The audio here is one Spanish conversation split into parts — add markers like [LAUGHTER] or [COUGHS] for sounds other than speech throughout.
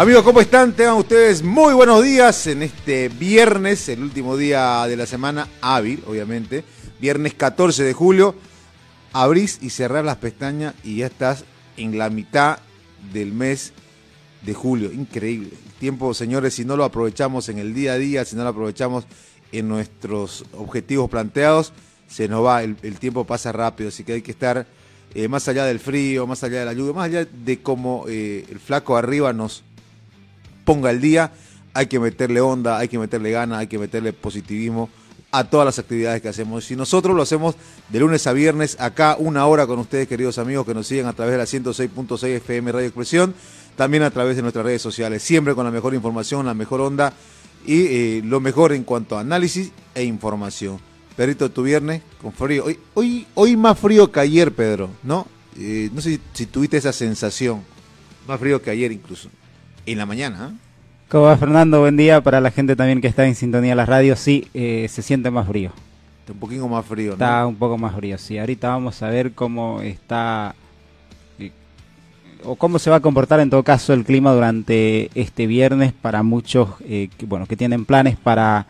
Amigos, ¿cómo están? Tengan ustedes muy buenos días en este viernes, el último día de la semana hábil, obviamente. Viernes 14 de julio. Abrís y cerrar las pestañas y ya estás en la mitad del mes de julio. Increíble. El tiempo, señores, si no lo aprovechamos en el día a día, si no lo aprovechamos en nuestros objetivos planteados, se nos va, el, el tiempo pasa rápido, así que hay que estar eh, más allá del frío, más allá de la lluvia, más allá de cómo eh, el flaco arriba nos ponga el día, hay que meterle onda, hay que meterle gana, hay que meterle positivismo a todas las actividades que hacemos. Si nosotros lo hacemos de lunes a viernes, acá una hora con ustedes, queridos amigos, que nos siguen a través de la 106.6 FM Radio Expresión, también a través de nuestras redes sociales, siempre con la mejor información, la mejor onda y eh, lo mejor en cuanto a análisis e información. Perrito, tu viernes con frío. Hoy, hoy, hoy más frío que ayer, Pedro, ¿no? Eh, no sé si tuviste esa sensación. Más frío que ayer incluso. En la mañana. ¿Cómo va Fernando? Buen día para la gente también que está en sintonía de las radios. Sí, eh, se siente más frío. Está un poquito más frío, ¿no? Está un poco más frío, sí. Ahorita vamos a ver cómo está eh, o cómo se va a comportar en todo caso el clima durante este viernes para muchos eh, que, bueno, que tienen planes para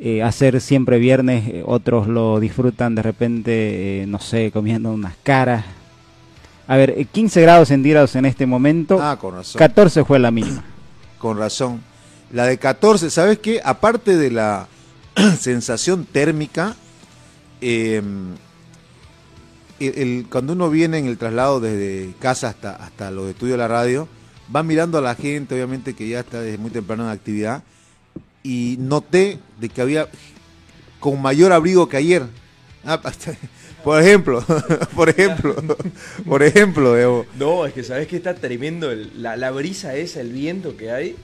eh, hacer siempre viernes, eh, otros lo disfrutan de repente, eh, no sé, comiendo unas caras. A ver, eh, 15 grados centígrados en este momento, Ah, con razón. 14 fue la mínima. [CLEARS THROAT] Con razón. La de 14, ¿sabes qué? Aparte de la [CLEARS THROAT] sensación térmica, eh, el- el- cuando uno viene en el traslado desde casa hasta, hasta los estudios de la radio, va mirando a la gente, obviamente que ya está desde muy temprano en actividad, y noté de que había con mayor abrigo que ayer. Ah, [LAUGHS] [LAUGHS] por ejemplo, por ejemplo, por ejemplo, Evo. No, es que sabes que está tremendo el- la, la brisa esa, el viento que hay.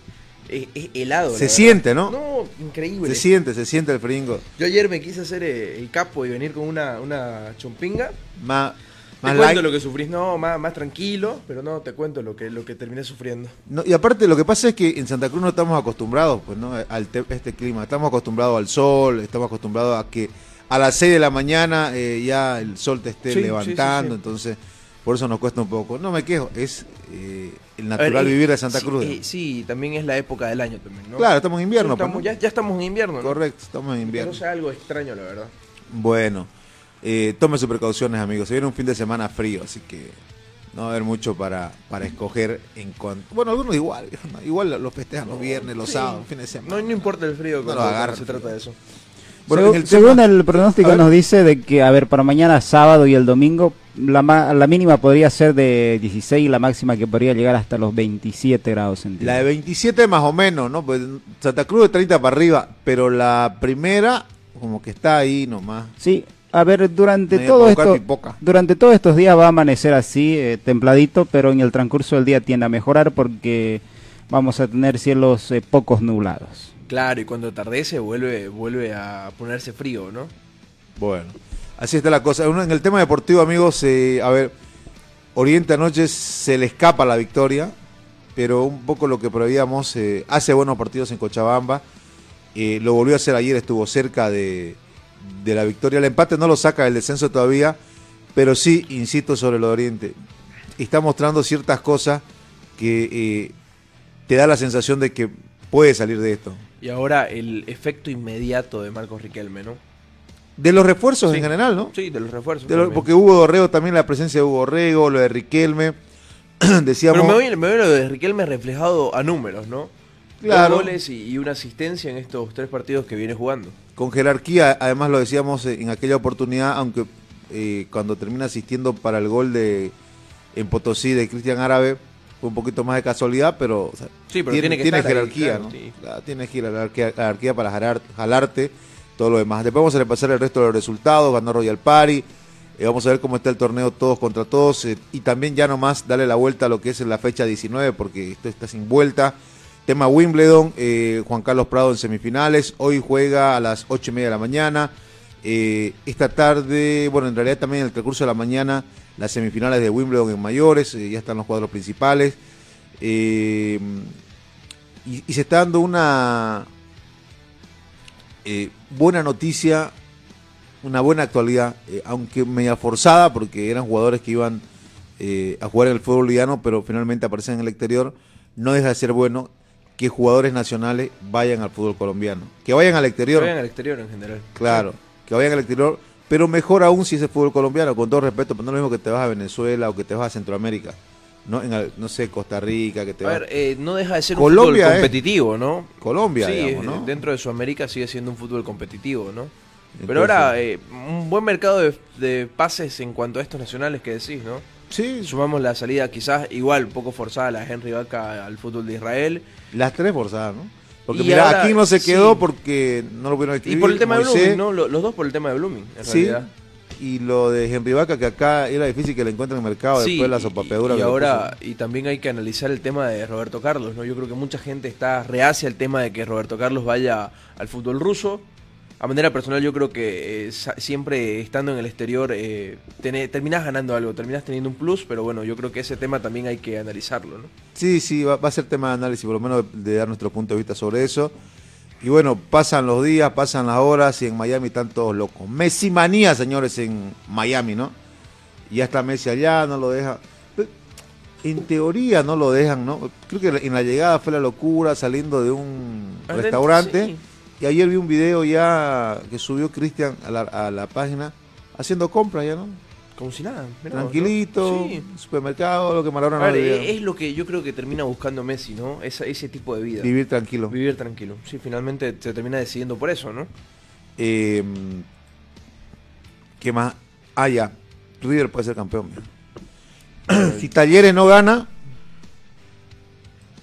Es, es helado. la Se siente, ¿no? No, increíble. Se siente, se siente el fringo. Yo ayer me quise hacer eh, el capo y venir con una, una chompinga. Más, Te cuento lo que sufrís, no, más, más tranquilo, pero no, te cuento lo que, lo que terminé sufriendo. No, y aparte lo que pasa es que en Santa Cruz no estamos acostumbrados pues no al te- este clima estamos acostumbrados al sol estamos acostumbrados a que a las 6 de la mañana eh, ya el sol te esté Sí, levantando sí, sí. entonces por eso nos cuesta un poco no me quejo es eh, el ver, natural vivir de Santa Cruz sí, también es la época del año también, ¿no? claro estamos en invierno pues, estamos- ya, ya estamos en invierno, ¿no? correcto estamos en invierno Pero sea algo extraño, la verdad. bueno eh, tome sus precauciones amigos se viene un fin de semana frío así que no va a haber mucho para, para escoger en cuanto bueno algunos igual igual los festejan los viernes los sábados fin de semana No, no importa el frío No cuando, lo cuando agarre se trata de eso. Bueno, Según, el según pronóstico nos dice de que, a ver, para mañana sábado y el domingo, la, ma- la mínima podría ser de 16 y la máxima que podría llegar hasta los 27 grados La centígrados. de 27 más o menos, ¿no? Pues Santa Cruz de 30 para arriba, pero la primera como que está ahí nomás. Sí, a ver, durante todo esto, durante todos estos días va a amanecer así, eh, templadito, pero en el transcurso del día tiende a mejorar porque vamos a tener cielos eh, pocos nublados. Claro, y cuando atardece vuelve, vuelve a ponerse frío, ¿no? Bueno, así está la cosa. En el tema deportivo, amigos, eh, a ver, Oriente anoche se le escapa la victoria, pero un poco lo que prevíamos, eh, hace buenos partidos en Cochabamba, eh, lo volvió a hacer ayer, estuvo cerca de, de la victoria. El empate no lo saca del descenso todavía, pero sí, insisto sobre lo de Oriente, está mostrando ciertas cosas que eh, te da la sensación de que puede salir de esto. Y ahora el efecto inmediato de Marcos Riquelme, ¿no? De los refuerzos Sí. en general, ¿no? Sí, de los refuerzos. De lo- también. porque Hugo Dorrego, también la presencia de Hugo Dorrego, lo de Riquelme, [CLEARS THROAT] decíamos... Pero me voy lo de Riquelme reflejado a números, ¿no? Claro. dos goles y, y una asistencia en estos tres partidos que viene jugando. Con jerarquía, además lo decíamos en aquella oportunidad, aunque eh, cuando termina asistiendo para el gol de en Potosí de Cristian Árabe, fue un poquito más de casualidad, pero, o sea, Sí, pero tiene que estar ahí, jerarquía, claro, ¿no? sí. Claro, tiene jerarquía, jerarquía para jalar- jalarte todo lo demás. Después vamos a repasar el resto de los resultados, ganó Royal Party, eh, vamos a ver cómo está el torneo todos contra todos eh, y también ya nomás darle la vuelta a lo que es en la fecha 19 porque esto está sin vuelta. Tema Wimbledon, eh, Juan Carlos Prado en semifinales, hoy juega a las 8 y media de la mañana. Eh, esta tarde, bueno, en realidad también en el transcurso de la mañana, las semifinales de Wimbledon en mayores, eh, ya están los cuadros principales. Eh, y, y se está dando una eh, buena noticia, una buena actualidad, eh, aunque media forzada, porque eran jugadores que iban a jugar en el fútbol boliviano, pero finalmente aparecen en el exterior, no deja de ser bueno que jugadores nacionales vayan al fútbol colombiano, que vayan al Que exterior. vayan al exterior en general. Claro, que vayan al exterior, pero mejor aún si es el fútbol colombiano, con todo respeto, pero no es lo mismo que te vas a Venezuela o que te vas a Centroamérica, no, en, no sé, Costa Rica, que te A vas ver, eh, no deja de ser Colombia un fútbol competitivo, ¿no? Colombia, sí, digamos, eh, ¿no? dentro de Sudamérica sigue siendo un fútbol competitivo, ¿no? Entonces- Pero ahora, eh, un buen mercado de, de pases en cuanto a estos nacionales que decís, ¿no? Sí, Sumamos la salida quizás igual, poco forzada la de Henry Vaca al fútbol de Israel. las tres forzadas, ¿no? Porque Y mira, ahora, aquí no se quedó sí. porque no lo pudieron Y escribir. por el tema de Blooming, ¿no? Lo- Los dos por el tema de Blooming, en Sí, realidad. y lo de Henry Vaca, que acá era difícil que le encuentren en el mercado Sí, después de la y- sopapeadura. Y, ahora, y también hay que analizar el tema de Roberto Carlos, ¿no? Yo creo que mucha gente está reacia al tema de que Roberto Carlos vaya al fútbol ruso. A manera personal, yo creo que eh, siempre estando en el exterior eh, tené- terminás ganando algo, terminás teniendo un plus, pero bueno, yo creo que ese tema también hay que analizarlo, ¿no? Sí, sí, va, va a ser tema de análisis, por lo menos de, de dar nuestro punto de vista sobre eso. Y bueno, pasan los días, pasan las horas y en Miami están todos locos. Messi manía, señores, en Miami, ¿no? Y ya está Messi allá, no lo deja. En teoría no lo dejan, ¿no? Creo que en la llegada fue la locura saliendo de un restaurante. sí. Y ayer vi un video ya que subió Cristian a la, a la página haciendo compras ya, ¿no? Como si nada. Tranquilito. Sí. supermercado, lo que Maradona no ver, le eh, dieron. es lo que yo creo que termina buscando Messi, ¿no? Esa- ese tipo de vida. Vivir tranquilo. Vivir tranquilo. Sí, finalmente se termina decidiendo por eso, ¿no? Eh, ¿Qué más? Ah, ya. River puede ser campeón. si Talleres no gana,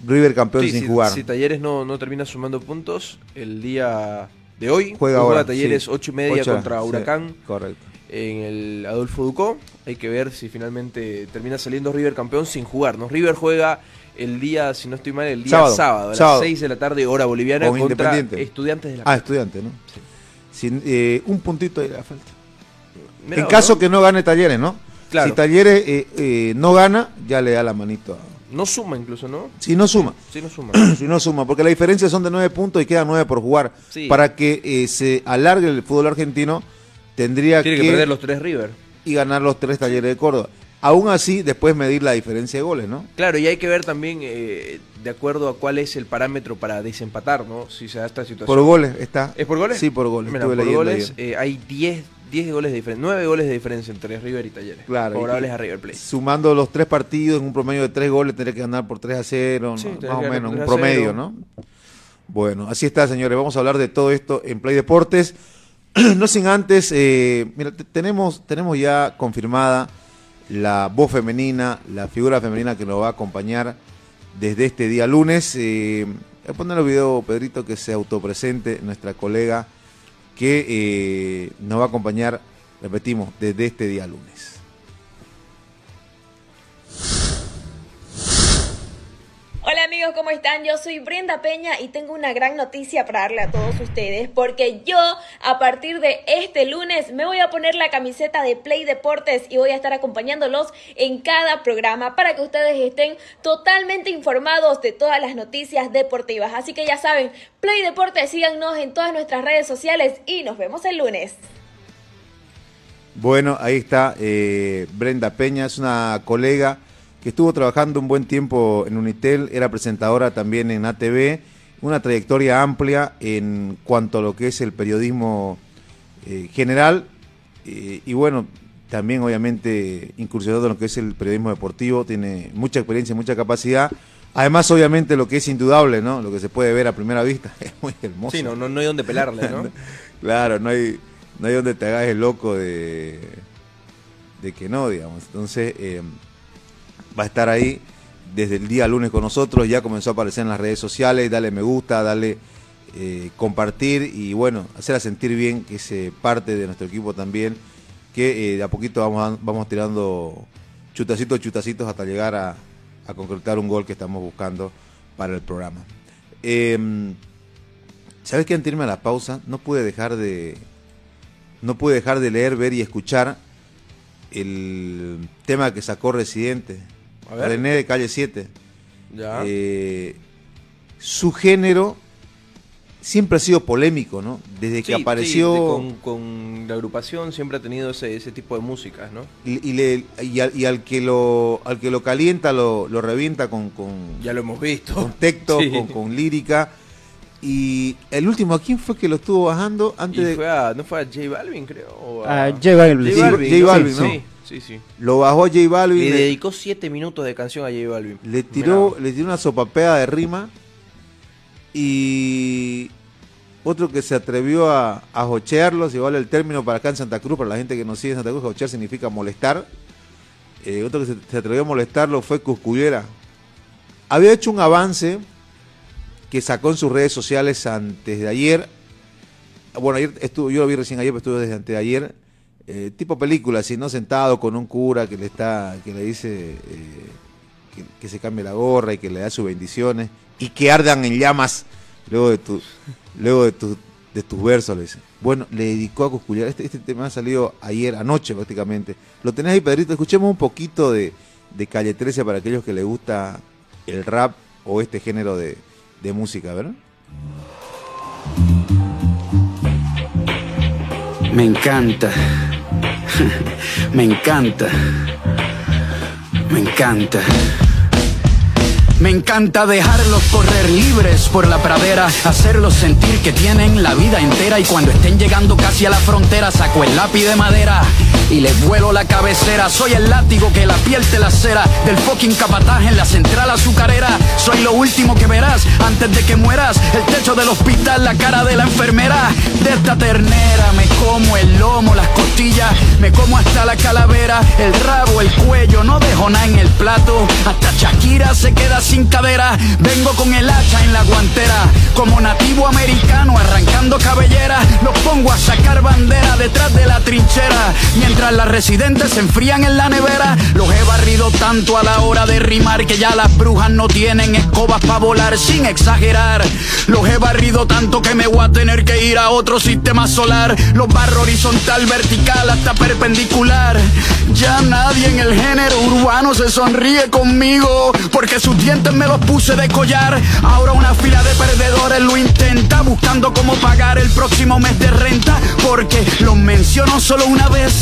River campeón Sí, sin si, jugar. si Talleres no, no termina sumando puntos, el día de hoy Juega ahora, Talleres sí. 8 y media contra sí, Huracán correcto. en el Adolfo Ducó. Hay que ver si finalmente termina saliendo River campeón sin jugar. ¿no? River juega el día, si no estoy mal, el día Sábado, sábado, a las sábado. 6 de la tarde, hora boliviana, Con contra. Estudiantes de la Ah, estudiante, ¿no? Sin, eh, un puntito le da falta. En caso ¿no? que no gane Talleres, ¿no? Claro. Si Talleres eh, eh, no gana, ya le da la manito. a- No suma incluso, ¿no? Si no suma. Sí, no suma. [CLEARS THROAT] si no suma, porque la diferencia son de nueve puntos y quedan nueve por jugar. Sí. Para que eh, se alargue el fútbol argentino, tendría Tiene que, que perder los tres River. y ganar los tres talleres de Córdoba. Aún así, después medir la diferencia de goles, ¿no? Claro, y hay que ver también eh, de acuerdo a cuál es el parámetro para desempatar, ¿no? Si se da esta situación. Por goles está. ¿Es por goles? Sí, por goles. Mira, por goles eh, hay 10, 10 goles de diferencia, 9 goles de diferencia entre River y Talleres. Claro, Favorables y- a River Plate. Sumando los tres partidos en un promedio de tres goles, tendría que ganar por 3 a 0, Sí, ¿no? tendría más o menos, un 3 a 0. promedio, ¿no? Bueno, así está, señores. Vamos a hablar de todo esto en Play Deportes. [CLEARS THROAT] no sin antes, eh, mira, te- tenemos, tenemos ya confirmada la voz femenina, la figura femenina que nos va a acompañar desde este día lunes. Eh, voy a poner el video, Pedrito, que se autopresente nuestra colega que eh, nos va a acompañar, repetimos, desde este día lunes. ¿Cómo están? Yo soy Brenda Peña y tengo una gran noticia para darle a todos ustedes porque yo a partir de este lunes me voy a poner la camiseta de Play Deportes y voy a estar acompañándolos en cada programa para que ustedes estén totalmente informados de todas las noticias deportivas. Así que ya saben, Play Deportes, síganos en todas nuestras redes sociales y nos vemos el lunes. Bueno, ahí está eh, Brenda Peña, es una colega que estuvo trabajando un buen tiempo en Unitel, era presentadora también en ATV, una trayectoria amplia en cuanto a lo que es el periodismo eh, general eh, y bueno, también obviamente incursionado en lo que es el periodismo deportivo, tiene mucha experiencia, mucha capacidad. Además, obviamente, lo que es indudable, ¿no? Lo que se puede ver a primera vista [LAUGHS] es muy hermoso. Sí, no, no, no hay donde pelarle, ¿no? [LAUGHS] claro, no hay, no hay donde te hagas el loco de, de que no, digamos. Entonces, eh, va a estar ahí desde el día lunes con nosotros, ya comenzó a aparecer en las redes sociales, dale me gusta, dale eh, compartir y bueno, hacerla sentir bien que es parte de nuestro equipo también, que eh, de a poquito vamos, vamos tirando chutacitos, chutacitos hasta llegar a, concretar un gol que estamos buscando para el programa. Eh, ¿Sabes qué? Antes de irme a la pausa, no pude dejar de. No pude dejar de leer, ver y escuchar el tema que sacó Residente. A ver. René de calle 7. Ya. Eh, su género siempre ha sido polémico, ¿no? Desde que Sí, apareció. sí, con, con la agrupación siempre ha tenido ese, ese tipo de músicas, ¿no? y, y le- y al, y al que lo al que lo calienta lo, lo revienta con, con, Ya lo hemos visto. con texto, [LAUGHS] Sí. con, con lírica. Y el último, ¿a quién fue que lo estuvo bajando Y antes de fue a, ¿no fue a J Balvin, creo? o A a- J Balvin, sí. J Balvin, ¿no? Sí, sí, sí. lo bajó J Balvin? Le le- dedicó siete minutos de canción a J Balvin. Le tiró, Mirá. le tiró una sopapea de rima y otro que se atrevió a, a jochearlo, si vale el término para acá en Santa Cruz, para la gente que nos sigue en Santa Cruz, jochear significa molestar. Eh, otro que se, se atrevió a molestarlo fue Cuscullera. Había hecho un avance que sacó en sus redes sociales antes de ayer. Bueno, ayer estuvo, yo lo vi recién ayer, pero estuvo desde antes de ayer. Eh, tipo película, así, ¿no? Sentado con un cura que le está, que le dice eh, que, se cambie la gorra y que le da sus bendiciones y que ardan en llamas luego de tu, luego de tu, de tus versos, le dice. Bueno, le dedicó a Cuscullera. Este, este tema ha salido ayer, anoche prácticamente. Lo tenés ahí, Pedrito. Escuchemos un poquito de, de Calle 13 para aquellos que les gusta el rap o este género de, de música, ¿verdad? Me encanta. [LAUGHS] Me encanta. Me encanta. Me encanta dejarlos correr libres por la pradera, hacerlos sentir que tienen la vida entera y cuando estén llegando casi a la frontera saco el lápiz de madera y les vuelo la cabecera. Soy el látigo que la piel te lacera del fucking capataje en la central azucarera. Soy lo último que verás antes de que mueras. El techo del hospital, la cara de la enfermera. De esta ternera me como el lomo, las costillas, me como hasta la calavera, el rabo, el cuello, no dejo nada en el plato. Hasta Shakira se queda sin cadera. Vengo con el hacha en la guantera, como nativo americano arrancando cabellera. Los pongo a sacar bandera detrás de la trinchera. Mientras las residentes se enfrían en la nevera, los he barrido tanto a la hora de rimar que ya las brujas no tienen escobas para volar sin exagerar. Los he barrido tanto que me voy a tener que ir a otro sistema solar. Los barro horizontal, vertical, hasta perpendicular. Ya nadie en el género urbano se sonríe conmigo porque sus dientes me los puse de collar. Ahora una fila de perdedores lo intenta buscando cómo pagar el próximo mes de renta porque los menciono solo una vez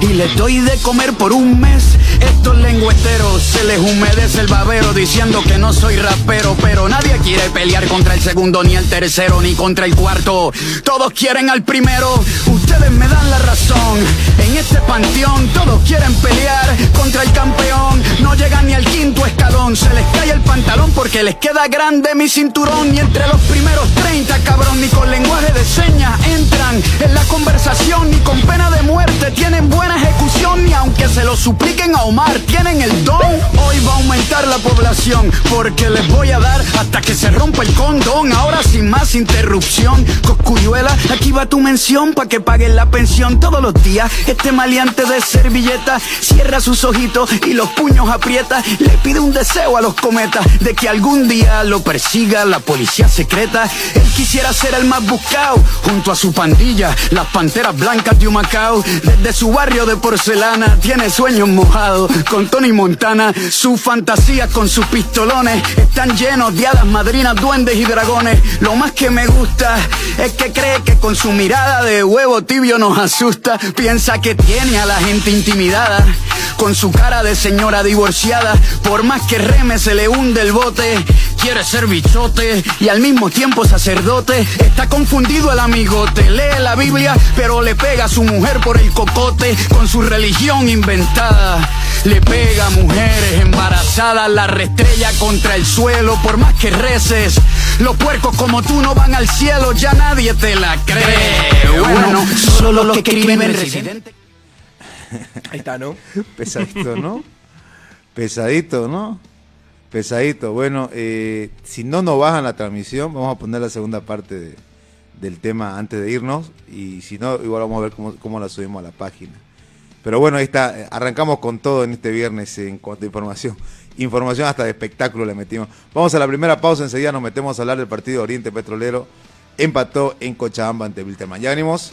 y les doy de comer por un mes. Estos lengüeteros se les humedece el babero diciendo que no soy rapero, pero nadie quiere pelear contra el segundo, ni el tercero, ni contra el cuarto. Todos quieren al primero, ustedes me dan la razón. En este panteón todos quieren pelear contra el campeón. No llegan ni al quinto escalón, se les cae el pantalón porque les queda grande mi cinturón. Y entre los primeros 30, cabrón, ni con lenguaje de señas entran en la conversación, ni con pena de muerte tienen buena ejecución, ni aunque se lo supliquen a Omar, tienen el don. Hoy va a aumentar la población porque les voy a dar hasta que se rompa el condón. Ahora sin más interrupción, Coscuyuela, aquí va tu mención pa' que paguen la pensión todos los días. Este maleante de servilleta cierra sus ojitos y los puños aprieta. Le pide un deseo a los de que algún día lo persiga la policía secreta. Él quisiera ser el más buscado junto a su pandilla, las panteras blancas de Humacao. Desde su barrio de porcelana tiene sueños mojados con Tony Montana. Sus fantasías con sus pistolones están llenos de hadas madrinas, duendes y dragones. Lo más que me gusta es que cree que con su mirada de huevo tibio nos asusta. Piensa que tiene a la gente intimidada con su cara de señora divorciada. Por más que reme se le hunde el bote. Quiere ser bichote y al mismo tiempo sacerdote. Está confundido el amigote. Lee la Biblia, pero le pega a su mujer por el cocote con su religión inventada. Le pega a mujeres embarazadas, la restrella contra el suelo, por más que reces. Los puercos como tú no van al cielo, ya nadie te la cree. Bueno, solo los que escriben residente. [LAUGHS] Ahí está, ¿no? Pesadito, ¿no? Pesadito, ¿no? Pesadito. Bueno, eh, si no nos bajan la transmisión, vamos a poner la segunda parte de- del tema antes de irnos. Y si no, igual vamos a ver cómo, la subimos a la página. Pero bueno, ahí está. eh, Arrancamos con todo en este viernes en cuanto a información. [LAUGHS] Información hasta de espectáculo le metimos. Vamos a la primera pausa. Enseguida nos metemos a hablar del partido Oriente Petrolero. Empató en Cochabamba ante Wilterman. Ya venimos.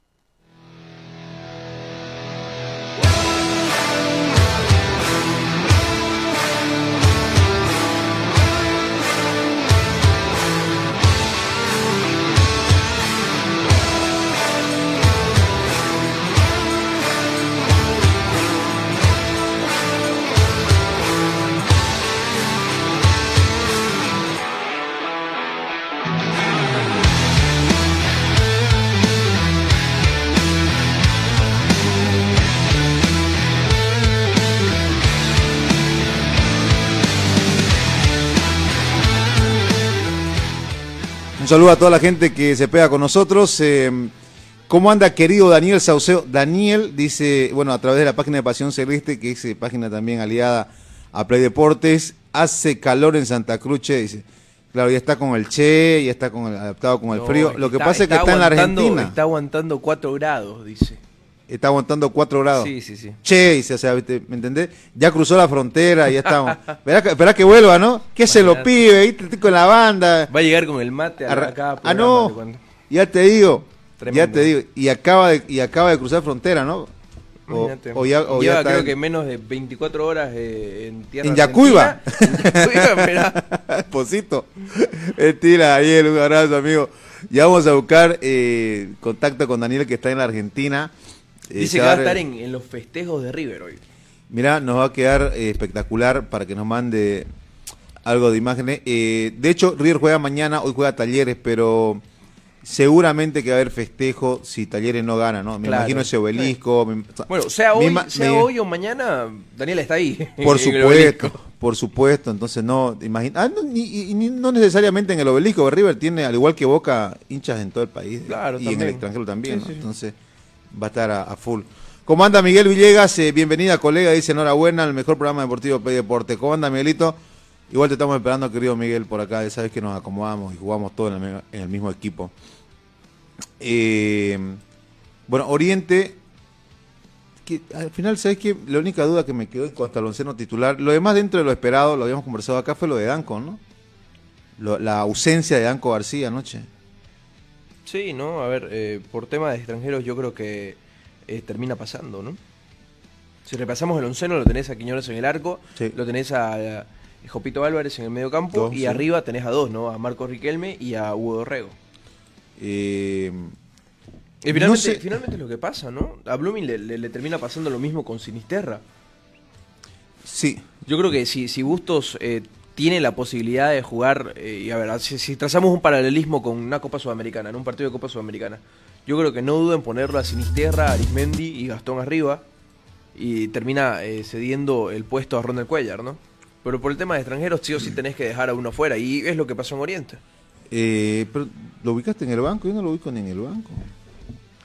Saludo a toda la gente que se pega con nosotros. Eh, ¿Cómo anda querido Daniel Sauceo? Daniel dice, bueno, a través de la página de Pasión Celeste, que es eh, página también aliada a Play Deportes, hace calor en Santa Cruz, che, dice. Claro, ya está con el che, ya está con el, adaptado con el No, frío. Lo que pasa es que está en la Argentina. Está aguantando 4 grados, dice. Está aguantando 4 grados. Sí, sí, sí. Che, dice, o sea, ¿viste? ¿me entendés? Ya cruzó la frontera, ya estamos. [LAUGHS] Esperá que, que vuelva, ¿no? ¿Qué se lo pide? ¿viste? Estoy con la banda. Va a llegar con el mate a acá. ah, no, ya te digo, Tremendo. ya te digo, y acaba de, y acaba de cruzar frontera, ¿no? O, o ya, o Lleva creo en- que menos de 24 horas eh, en tierra En Yacuiba. [LAUGHS] [LAUGHS] Posito. Mentira, Daniel, un abrazo, amigo. Ya vamos a buscar eh, contacto con Daniel que está en la Argentina. Eh, Dice que va a estar en, en los festejos de River hoy. Mirá, nos va a quedar eh, espectacular para que nos mande algo de imágenes. Eh, de hecho, River juega mañana, hoy juega Talleres, pero seguramente que va a haber festejo si Talleres no gana, ¿no? Me Claro. imagino ese obelisco. me- Bueno, sea hoy, sea me- hoy o mañana, Daniela está ahí. Por [LAUGHS] supuesto, por supuesto. Entonces no, imagina, ah, no, ni- y- ni- no necesariamente en el obelisco. River tiene, al igual que Boca, hinchas en todo el país Claro, y en el extranjero también. Sí, ¿no? sí. Entonces va a estar a, full. ¿Cómo anda Miguel Villegas? Eh, bienvenida, colega. Dice enhorabuena al mejor programa deportivo P Deporte. ¿Cómo anda Miguelito? Igual te estamos esperando, querido Miguel, por acá. Ya sabes que nos acomodamos y jugamos todos en el, mismo equipo. Eh, bueno, Oriente que al final, ¿sabes qué? La única duda que me quedó en cuanto al onceno titular, lo demás dentro de lo esperado, lo habíamos conversado acá, fue lo de Danco, ¿no? La ausencia de Danco García anoche. Sí, ¿no? A ver, eh, por tema de extranjeros yo creo que eh, termina pasando, ¿no? Si repasamos el onceno, lo tenés a Quiñones en el arco, Sí. lo tenés a, a Jopito Álvarez en el medio campo Dos, y sí. arriba tenés a dos, ¿no? A Marcos Riquelme y a Hugo Dorrego. Eh, Y no finalmente, sé- finalmente es lo que pasa, ¿no? A Blooming le, le- le termina pasando lo mismo con Sinisterra. sí, Yo creo que si, si Bustos eh, tiene la posibilidad de jugar, eh, y a ver, si, si trazamos un paralelismo con una Copa Sudamericana, en un partido de Copa Sudamericana, yo creo que no dudo en ponerlo a Sinisterra, Arismendi y Gastón arriba, y termina eh, cediendo el puesto a Ronald Cuellar, ¿no? Pero por el tema de extranjeros, sí o sí tenés que dejar a uno fuera, y es lo que pasó en Oriente. Eh, pero, ¿Lo ubicaste en el banco? Yo no lo ubico ni en el banco.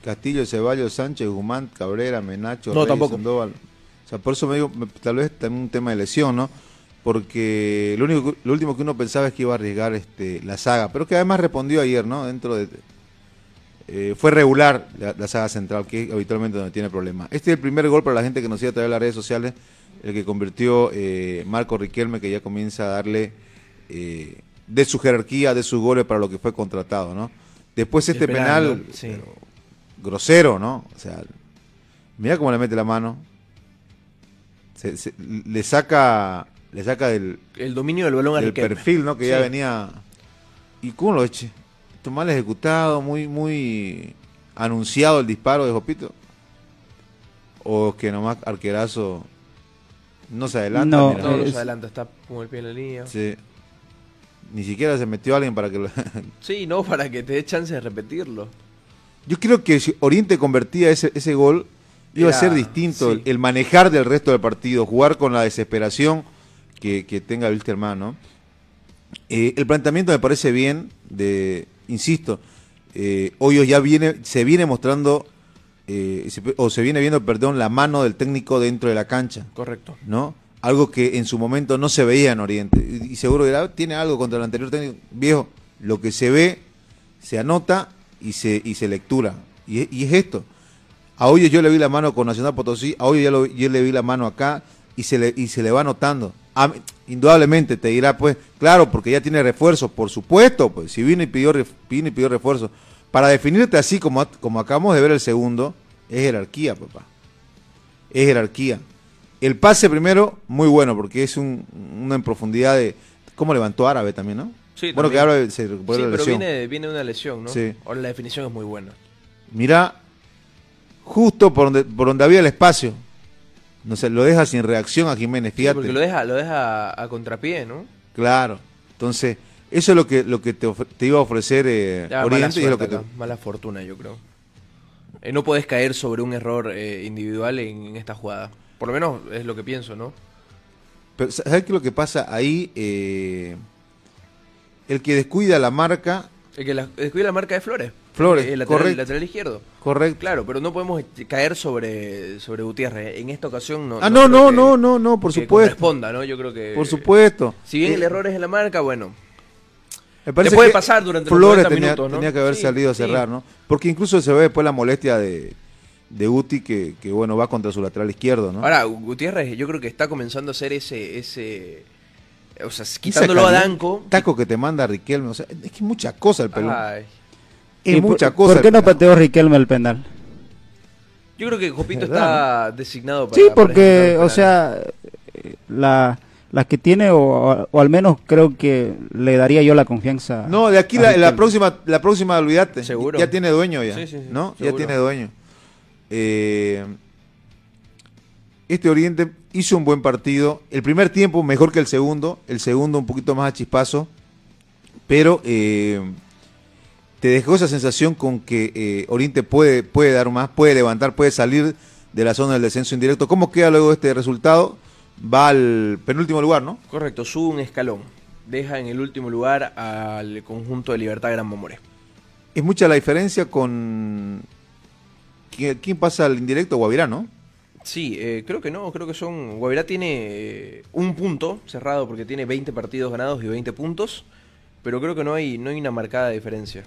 Castillo, Ceballos, Sánchez, Guzmán, Cabrera, Menacho, No, Reyes, tampoco. Sandoval. O sea, por eso me digo, tal vez también un tema de lesión, ¿no? Porque lo único, lo último que uno pensaba es que iba a arriesgar este, la saga, pero que además respondió ayer, ¿no? Dentro de eh, fue regular la, la saga central, que es habitualmente donde tiene problemas. Este es el primer gol para la gente que nos sigue a través de las redes sociales, el que convirtió eh, Marco Riquelme, que ya comienza a darle eh, de su jerarquía, de sus goles para lo que fue contratado, ¿no? Después este penal, grosero, ¿no? O sea, mira cómo le mete la mano. Se- se- le saca le saca del, El dominio del balón del Riquelme. perfil, ¿no? Que ya venía. ¿Y cómo lo eche? Esto mal ejecutado, muy, muy anunciado el disparo de Jopito. O que nomás arquerazo no se adelanta. No. No, se adelanta, está con el pie en la línea. Sí. Ni siquiera se metió alguien para que lo... [LAUGHS] Sí, no, para que te dé chance de repetirlo. Yo creo que si Oriente convertía ese, ese gol, iba Era- a ser distinto sí. el, el manejar del resto del partido, jugar con la desesperación que, que tenga Wilstermann, ¿no? Eh, el planteamiento me parece bien, de, insisto, eh, Hoyos ya viene, se viene mostrando, eh, se- o se viene viendo, perdón, la mano del técnico dentro de la cancha, Correcto. ¿no? Algo que en su momento no se veía en Oriente. Y, y seguro que tiene algo contra el anterior técnico. Viejo, lo que se ve, se anota y se, y se lectura. Y, es- y es esto. A Hoyos yo le vi la mano con Nacional Potosí, a Hoyos ya lo- yo le vi la mano acá y se le, y se le va notando. A indudablemente te dirá, pues, claro, porque ya tiene refuerzos, por supuesto, pues, si vino y pidió, vino y pidió refuerzos. Para definirte así como, como acabamos de ver el segundo, es jerarquía, papá. Es jerarquía. El pase primero, muy bueno, porque es un, una en profundidad de... ¿Cómo levantó Árabe también, no? Sí, bueno, también. que Árabe se recuperó Sí, la pero lesión. viene, viene una lesión, ¿no? Sí. Ahora la definición es muy buena. Mira, justo por donde, por donde había el espacio. No sé, lo deja sin reacción a Jiménez, Sí, fíjate. porque lo deja, lo deja a contrapié, ¿no? Claro. Entonces, eso es lo que, lo que te, iba a ofrecer eh, y es lo que te- mala fortuna, yo creo. Eh, no podés caer sobre un error eh, individual en, en esta jugada. Por lo menos es lo que pienso, ¿no? Pero, ¿sabes qué es lo que pasa ahí? Eh, el que descuida la marca, El que la, descuida la marca de Flores. Flores, el lateral, izquierdo. correcto. Claro, pero no podemos eh, caer sobre, sobre Gutiérrez. En esta ocasión no. ah, no, no, que- no, no, no, por que supuesto. corresponda, ¿no? Yo creo que. Por supuesto. Si bien Eh, el error es en la marca, bueno. Me parece Te puede que pasar durante los Flores 90 tenía, minutos, ¿no? tenía que haber Sí, salido a sí. cerrar, ¿no? Porque incluso se ve después la molestia de, de Uti que, que, bueno, va contra su lateral izquierdo, ¿no? Ahora, Gutiérrez, yo creo que está comenzando a hacer ese. ese o sea, quitándolo a Danco. Taco que te manda Riquelme, o sea, es que mucha cosa el pelón. Ay, es ¿Y por- mucha cosa. ¿Por qué no pateó Riquelme el penal? yo creo que Jopito ¿Verdad, está designado para. Sí, porque, o sea, eh, la, las que tiene, o, o al menos creo que le daría yo la confianza. No, de aquí a la, próxima, la próxima, olvídate. Seguro. Ya tiene dueño ya. Sí, sí, sí, ¿No? Ya tiene dueño. Eh, este Oriente hizo un buen partido. El primer tiempo mejor que el segundo. El segundo un poquito más a chispazo. Pero eh, te dejó esa sensación con que eh, Oriente puede, puede dar más, puede levantar, puede salir de la zona del descenso indirecto. ¿Cómo queda luego este resultado? Va al penúltimo lugar, ¿no? Correcto, sube un escalón. Deja en el último lugar al conjunto de Libertad Gran Mamoré. Es mucha la diferencia con... ¿Quién, quién pasa al indirecto? Guavirá, ¿no? Sí, eh, creo que no, creo que son... Guavirá tiene eh, un punto cerrado porque tiene 20 partidos ganados y 20 puntos, pero creo que no hay, no hay una marcada diferencia.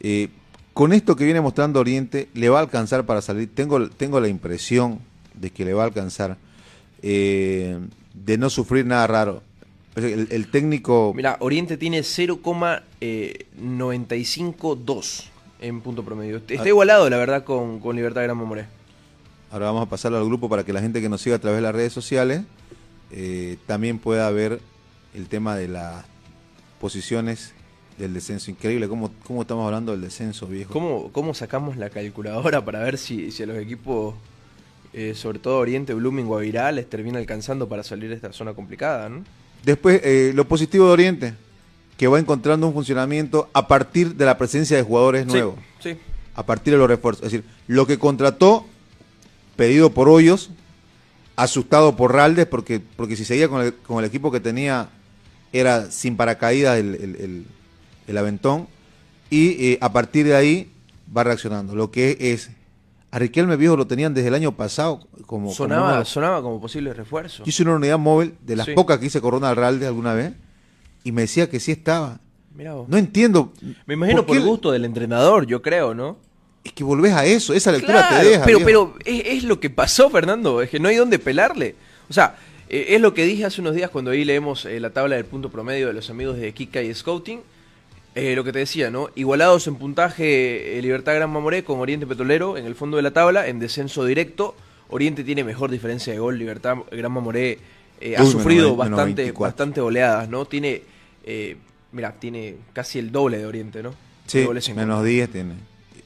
Eh, con esto que viene mostrando Oriente, le va a alcanzar para salir. Tengo, tengo la impresión de que le va a alcanzar. eh, de no sufrir nada raro. El, el técnico... Mira, Oriente tiene 0,952 en punto promedio. Está Ah. igualado, la verdad, con, con Libertad Gran Mamoré. Ahora vamos a pasarlo al grupo para que la gente que nos siga a través de las redes sociales eh, también pueda ver el tema de las posiciones del descenso. Increíble cómo, cómo estamos hablando del descenso, viejo. ¿Cómo, ¿Cómo sacamos la calculadora para ver si, si a los equipos, eh, sobre todo Oriente, Blooming, Guavirá, les termina alcanzando para salir de esta zona complicada? ¿no? Después, eh, lo positivo de Oriente, que va encontrando un funcionamiento a partir de la presencia de jugadores nuevos, Sí, a partir de los refuerzos. Es decir, lo que contrató, pedido por Hoyos, asustado por Raldes, porque, porque si seguía con el, con el equipo que tenía, era sin paracaídas el, el- el- el aventón, y eh, a partir de ahí va reaccionando. Lo que es, a Riquelme Viejo lo tenían desde el año pasado como... como de sonaba, los- sonaba como posible refuerzo. yo hice una unidad móvil de las Sí. pocas que hice con Ronald Ralde alguna vez y me decía que sí estaba. Mirá vos. No entiendo. Me imagino por gusto del entrenador, yo creo, ¿no? Es que volvés a eso, esa lectura Claro, te deja. pero, viejo. pero es, es lo que pasó, Fernando. Es que no hay dónde pelarle. O sea, eh, es lo que dije hace unos días cuando ahí leemos eh, la tabla del punto promedio de los amigos de Kika y Scouting. Eh, lo que te decía, ¿no? Igualados en puntaje eh, Libertad Gran Mamoré con Oriente Petrolero en el fondo de la tabla, en descenso directo. Oriente tiene mejor diferencia de gol, Libertad Gran Mamoré eh, ha Uy, sufrido menos bastante, 24. bastante oleadas, ¿no? Tiene, eh, mira, tiene casi el doble de Oriente, ¿no? Sí, menos contra. 10 tiene.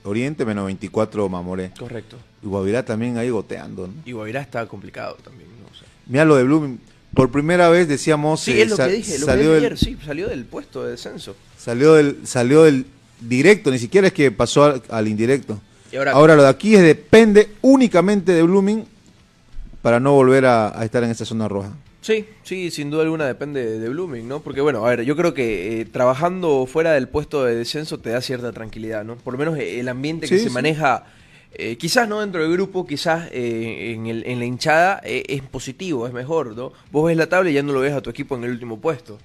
Oriente menos 24 Mamoré. Correcto. Y Guavirá también ahí goteando. ¿no? Y Guavirá está complicado también, ¿no? O sea, Mira lo de Blooming. Por primera vez decíamos. Sí, eh, es lo que dije, lo que dije del, ayer, sí, salió del puesto de descenso. salió, del, salió del directo, ni siquiera es que pasó al, al indirecto. Y ahora- Ahora lo de aquí es depende únicamente de Blooming para no volver a, a estar en esa zona roja. Sí, sí, sin duda alguna depende de, Blooming, ¿no? Porque bueno, a ver, yo creo que eh, trabajando fuera del puesto de descenso te da cierta tranquilidad, ¿no? Por lo menos eh, el ambiente que Sí, se sí. maneja, eh, quizás no dentro del grupo, quizás eh, en, el- en la hinchada, eh, es positivo, es mejor, ¿no? Vos ves la tabla y ya no lo ves a tu equipo en el último puesto.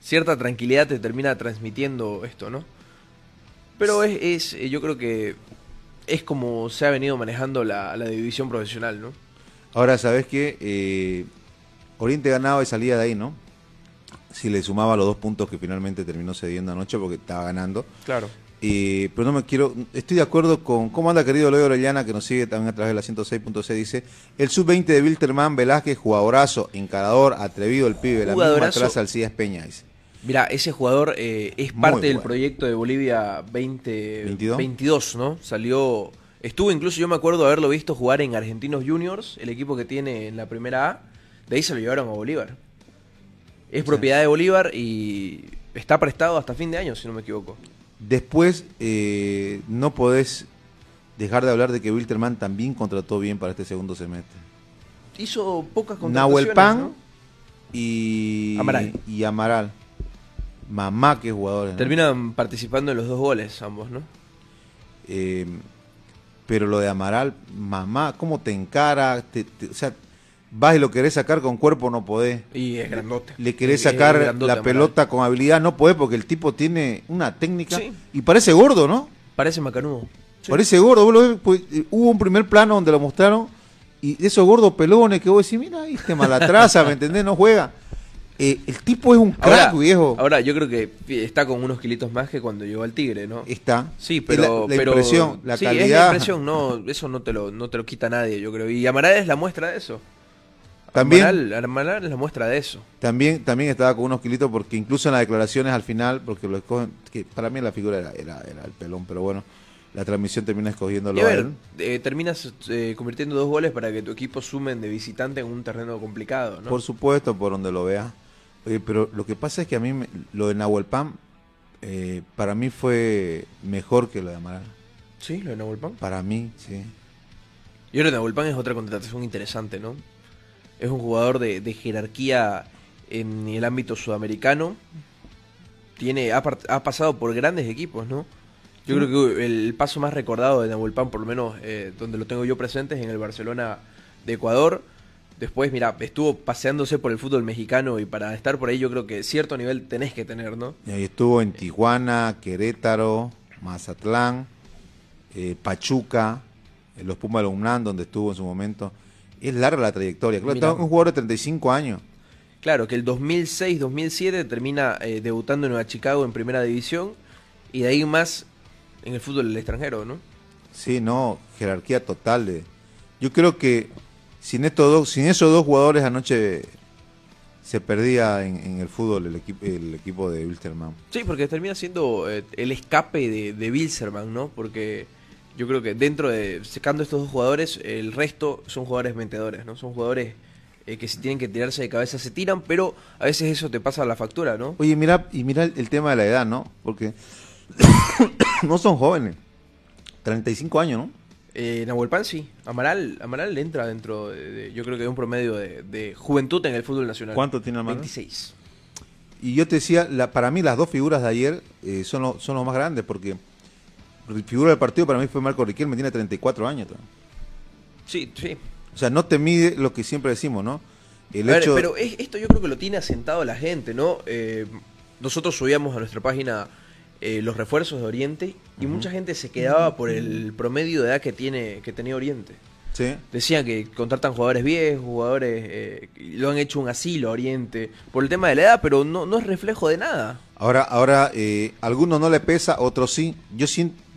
Cierta tranquilidad te termina transmitiendo esto, ¿no? Pero es, es yo creo que es como se ha venido manejando la, la división profesional, ¿no? Ahora, ¿sabes qué? Oriente ganaba y salía de ahí, ¿no? Si le sumaba los dos puntos que finalmente terminó cediendo anoche porque estaba ganando. Claro. Eh, pero no me quiero. Estoy de acuerdo con. ¿Cómo anda, querido Leo Orellana, que nos sigue también a través de la 106.6? Dice: El sub-20 de Wilterman Velázquez, jugadorazo, encarador, atrevido el pibe, la misma Jugadorazo. traza al Cías Peña. Dice. Mira, ese jugador eh, es parte del proyecto de Bolivia 20, 22. 22, ¿no? Salió, estuvo incluso, yo me acuerdo haberlo visto jugar en Argentinos Juniors, el equipo que tiene en la primera A, de ahí se lo llevaron a Bolívar. Es propiedad de Bolívar y está prestado hasta fin de año, si no me equivoco. Después, eh, no podés dejar de hablar de que Wilterman también contrató bien para este segundo semestre. Hizo pocas contrataciones, Nahuel Pan ¿no? y Amaral. y Amaral. Mamá, qué jugadores. ¿no? Terminan participando en los dos goles ambos, ¿no? Eh, pero lo de Amaral, mamá, ¿cómo te encara? Te- te- o sea, vas y lo querés sacar con cuerpo, no podés. Y es grandote. Le querés sacar grandote, la pelota con habilidad, no podés porque el tipo tiene una técnica Sí. y parece gordo, ¿no? Parece macanudo. Sí. Parece gordo. Vos lo ves, pues, eh, hubo un primer plano donde lo mostraron y de esos gordos pelones que vos decís, mira, ahí este malatraza, ¿me entendés? No juega. Eh, el tipo es un crack, Ahora, viejo. ahora yo creo que está con unos kilitos más que cuando llegó al Tigre, ¿no? Está. Sí, pero la, la pero- impresión, la sí, es la calidad. impresión, no, eso no te lo no te lo quita nadie, yo creo. Y Amaral es la muestra de eso. También, Amaral, Amaral es la muestra de eso. también, también estaba con unos kilitos porque incluso en las declaraciones al final, porque lo escogen, que para mí la figura era, era, era el pelón, pero bueno, la transmisión termina escogiéndolo Y a ver, eh, terminas eh, convirtiendo dos goles para que tu equipo sumen de visitante en un terreno complicado, ¿no? Por supuesto, por donde lo veas. Oye, pero lo que pasa es que a mí me- lo de Nahuel Pan, eh, para mí fue mejor que lo de Amaral. Sí, lo de Nahuel Pan. Para mí, sí. Y ahora Nahuel Pan es otra contratación interesante, ¿no? Es un jugador de, de jerarquía en el ámbito sudamericano. Tiene, ha, pasado por grandes equipos, ¿no? Yo creo que el paso más recordado de Nahuel Pan, por lo menos eh, donde lo tengo yo presente, es en el Barcelona de Ecuador. Después, mira, estuvo paseándose por el fútbol mexicano y para estar por ahí yo creo que cierto nivel tenés que tener, ¿no? Y ahí estuvo en Tijuana, Querétaro, Mazatlán, eh, Pachuca, en los Pumas de UNAM, donde estuvo en su momento. Es larga la trayectoria. Claro, Mira. está un jugador de 35 años. Claro, que el 2006-2007 termina eh, debutando en Nueva Chicago en primera división y de ahí más en el fútbol del extranjero, ¿no? Sí, no, jerarquía total. De... Yo creo que sin estos dos, sin esos dos jugadores anoche se perdía en, en el fútbol el equipo, el equipo de Wilstermann. Sí, porque termina siendo eh, el escape de, de Bilzerman, ¿no? Porque yo creo que dentro de, secando estos dos jugadores, el resto son jugadores mentedores, ¿no? Son jugadores eh, que si tienen que tirarse de cabeza se tiran, pero a veces eso te pasa la factura, ¿no? Oye, mira, y mira el, el tema de la edad, ¿no? Porque [COUGHS] no son jóvenes. 35 años, ¿no? Eh, Nahuel Pan sí, Amaral, Amaral entra dentro de, de- yo creo que de un promedio de, de juventud en el fútbol nacional. ¿Cuánto tiene Amaral? 26. Y yo te decía, la, para mí las dos figuras de ayer eh, son, lo- son los más grandes, porque figura del partido para mí fue Marco Riquelme, tiene 34 años. todavía. Sí, sí. O sea, no te mide lo que siempre decimos, ¿no? El A ver, hecho, pero es- esto yo creo que lo tiene asentado la gente, ¿no? Eh, nosotros subíamos a nuestra página eh, los refuerzos de Oriente y mucha gente se quedaba por el promedio de edad que tiene que tenía Oriente. Sí. Decían que contratan jugadores viejos, jugadores eh, lo han hecho un asilo a Oriente por el tema de la edad, pero no, no es reflejo de nada. Ahora, ahora eh, a algunos no le pesa, otros sí. Yo,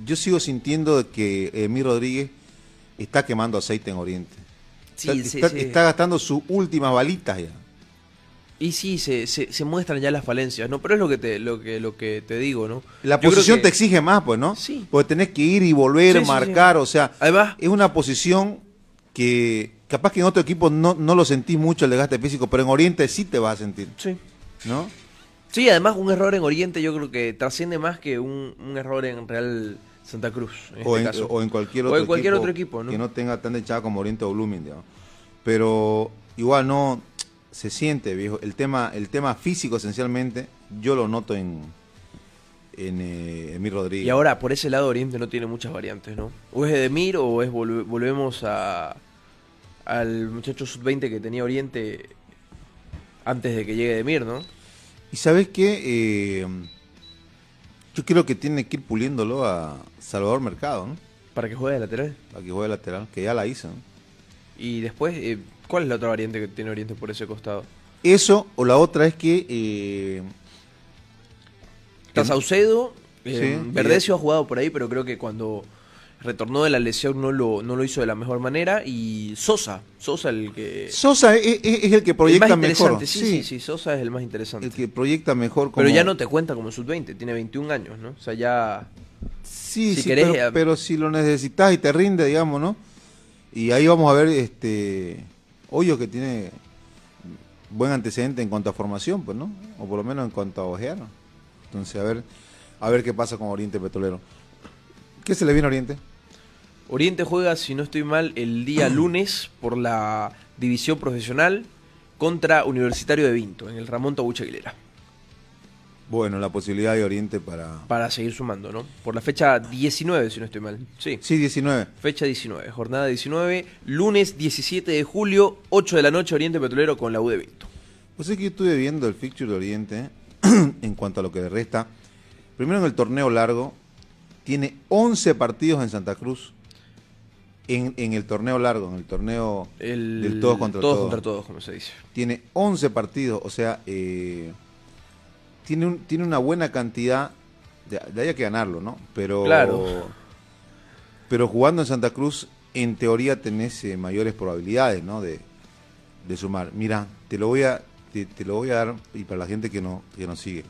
yo sigo sintiendo que Emir Rodríguez está quemando aceite en Oriente. Sí, está, sí, está- sí. está gastando sus últimas balitas ya. Y sí, se, se, se muestran ya las falencias, ¿no? Pero es lo que te, lo que, lo que te digo, ¿no? La Yo posición que- te exige más, pues, ¿no? Sí. Porque tenés que ir y volver, Sí, sí, marcar, sí. o sea, Además, es una posición que capaz que en otro equipo no, no lo sentís mucho el desgaste físico, pero en Oriente sí te vas a sentir, sí. ¿no? Sí, además un error en Oriente yo creo que trasciende más que un, un error en Real Santa Cruz, en o, este en, caso. o en cualquier O otro en cualquier equipo otro equipo, ¿no? que no tenga tan echada como Oriente o Blooming, digamos. Pero igual no se siente, viejo. El tema, el tema físico esencialmente, yo lo noto en en eh, Emir Rodríguez. Y ahora, por ese lado, Oriente no tiene muchas variantes, ¿no? O es Edemir o es volve- volvemos a al muchacho sub-20 que tenía Oriente antes de que llegue Edemir, ¿no? Y sabes qué, Eh, yo creo que tiene que ir puliéndolo a Salvador Mercado, ¿no? Para que juegue de lateral. Para que juegue lateral, que ya la hizo. ¿no? Y después, eh, ¿cuál es la otra variante que tiene Oriente por ese costado? Eso, o la otra es que eh, Está Saucedo, eh, Sí, Verdecio ha jugado por ahí, pero creo que cuando retornó de la lesión no lo, no lo hizo de la mejor manera. Y Sosa, Sosa el que... Sosa es, es- es el que el proyecta más mejor. interesante, sí, sí, sí, Sosa es el más interesante. El que proyecta mejor como... Pero ya no te cuenta como sub-20, tiene 21 años, ¿no? O sea, ya... Sí, si sí, querés, pero, pero si lo necesitas y te rinde, digamos, ¿no? Y ahí vamos a ver este Hoyos que tiene buen antecedente en cuanto a formación, pues, ¿no? O por lo menos en cuanto a ojear. Entonces, a ver, a ver qué pasa con Oriente Petrolero. ¿Qué se le viene a Oriente? Oriente juega, si no estoy mal, el día [CLEARS THROAT] lunes por la división profesional contra Universitario de Vinto, en el Ramón Tabucha Aguilera. Bueno, la posibilidad de Oriente para... Para seguir sumando, ¿no? Por la fecha 19, si no estoy mal. Sí. Sí, 19. Fecha 19, jornada 19, lunes 17 de julio, 8 de la noche, Oriente Petrolero con la U de Vinto. Pues es que yo estuve viendo el fixture de Oriente [CLEARS THROAT] en cuanto a lo que le resta. Primero en el torneo largo, tiene 11 partidos en Santa Cruz. En, en el torneo largo, en el torneo El, del todos contra todos. todos. contra todos, como se dice. Tiene 11 partidos, o sea, eh, tiene, un- tiene una buena cantidad. De, de ahí hay que ganarlo, ¿no? Pero, Claro. pero jugando en Santa Cruz, en teoría tenés eh, mayores probabilidades, ¿no? De, de sumar. Mira, te lo voy a te, te lo voy a dar y para la gente que no que nos sigue.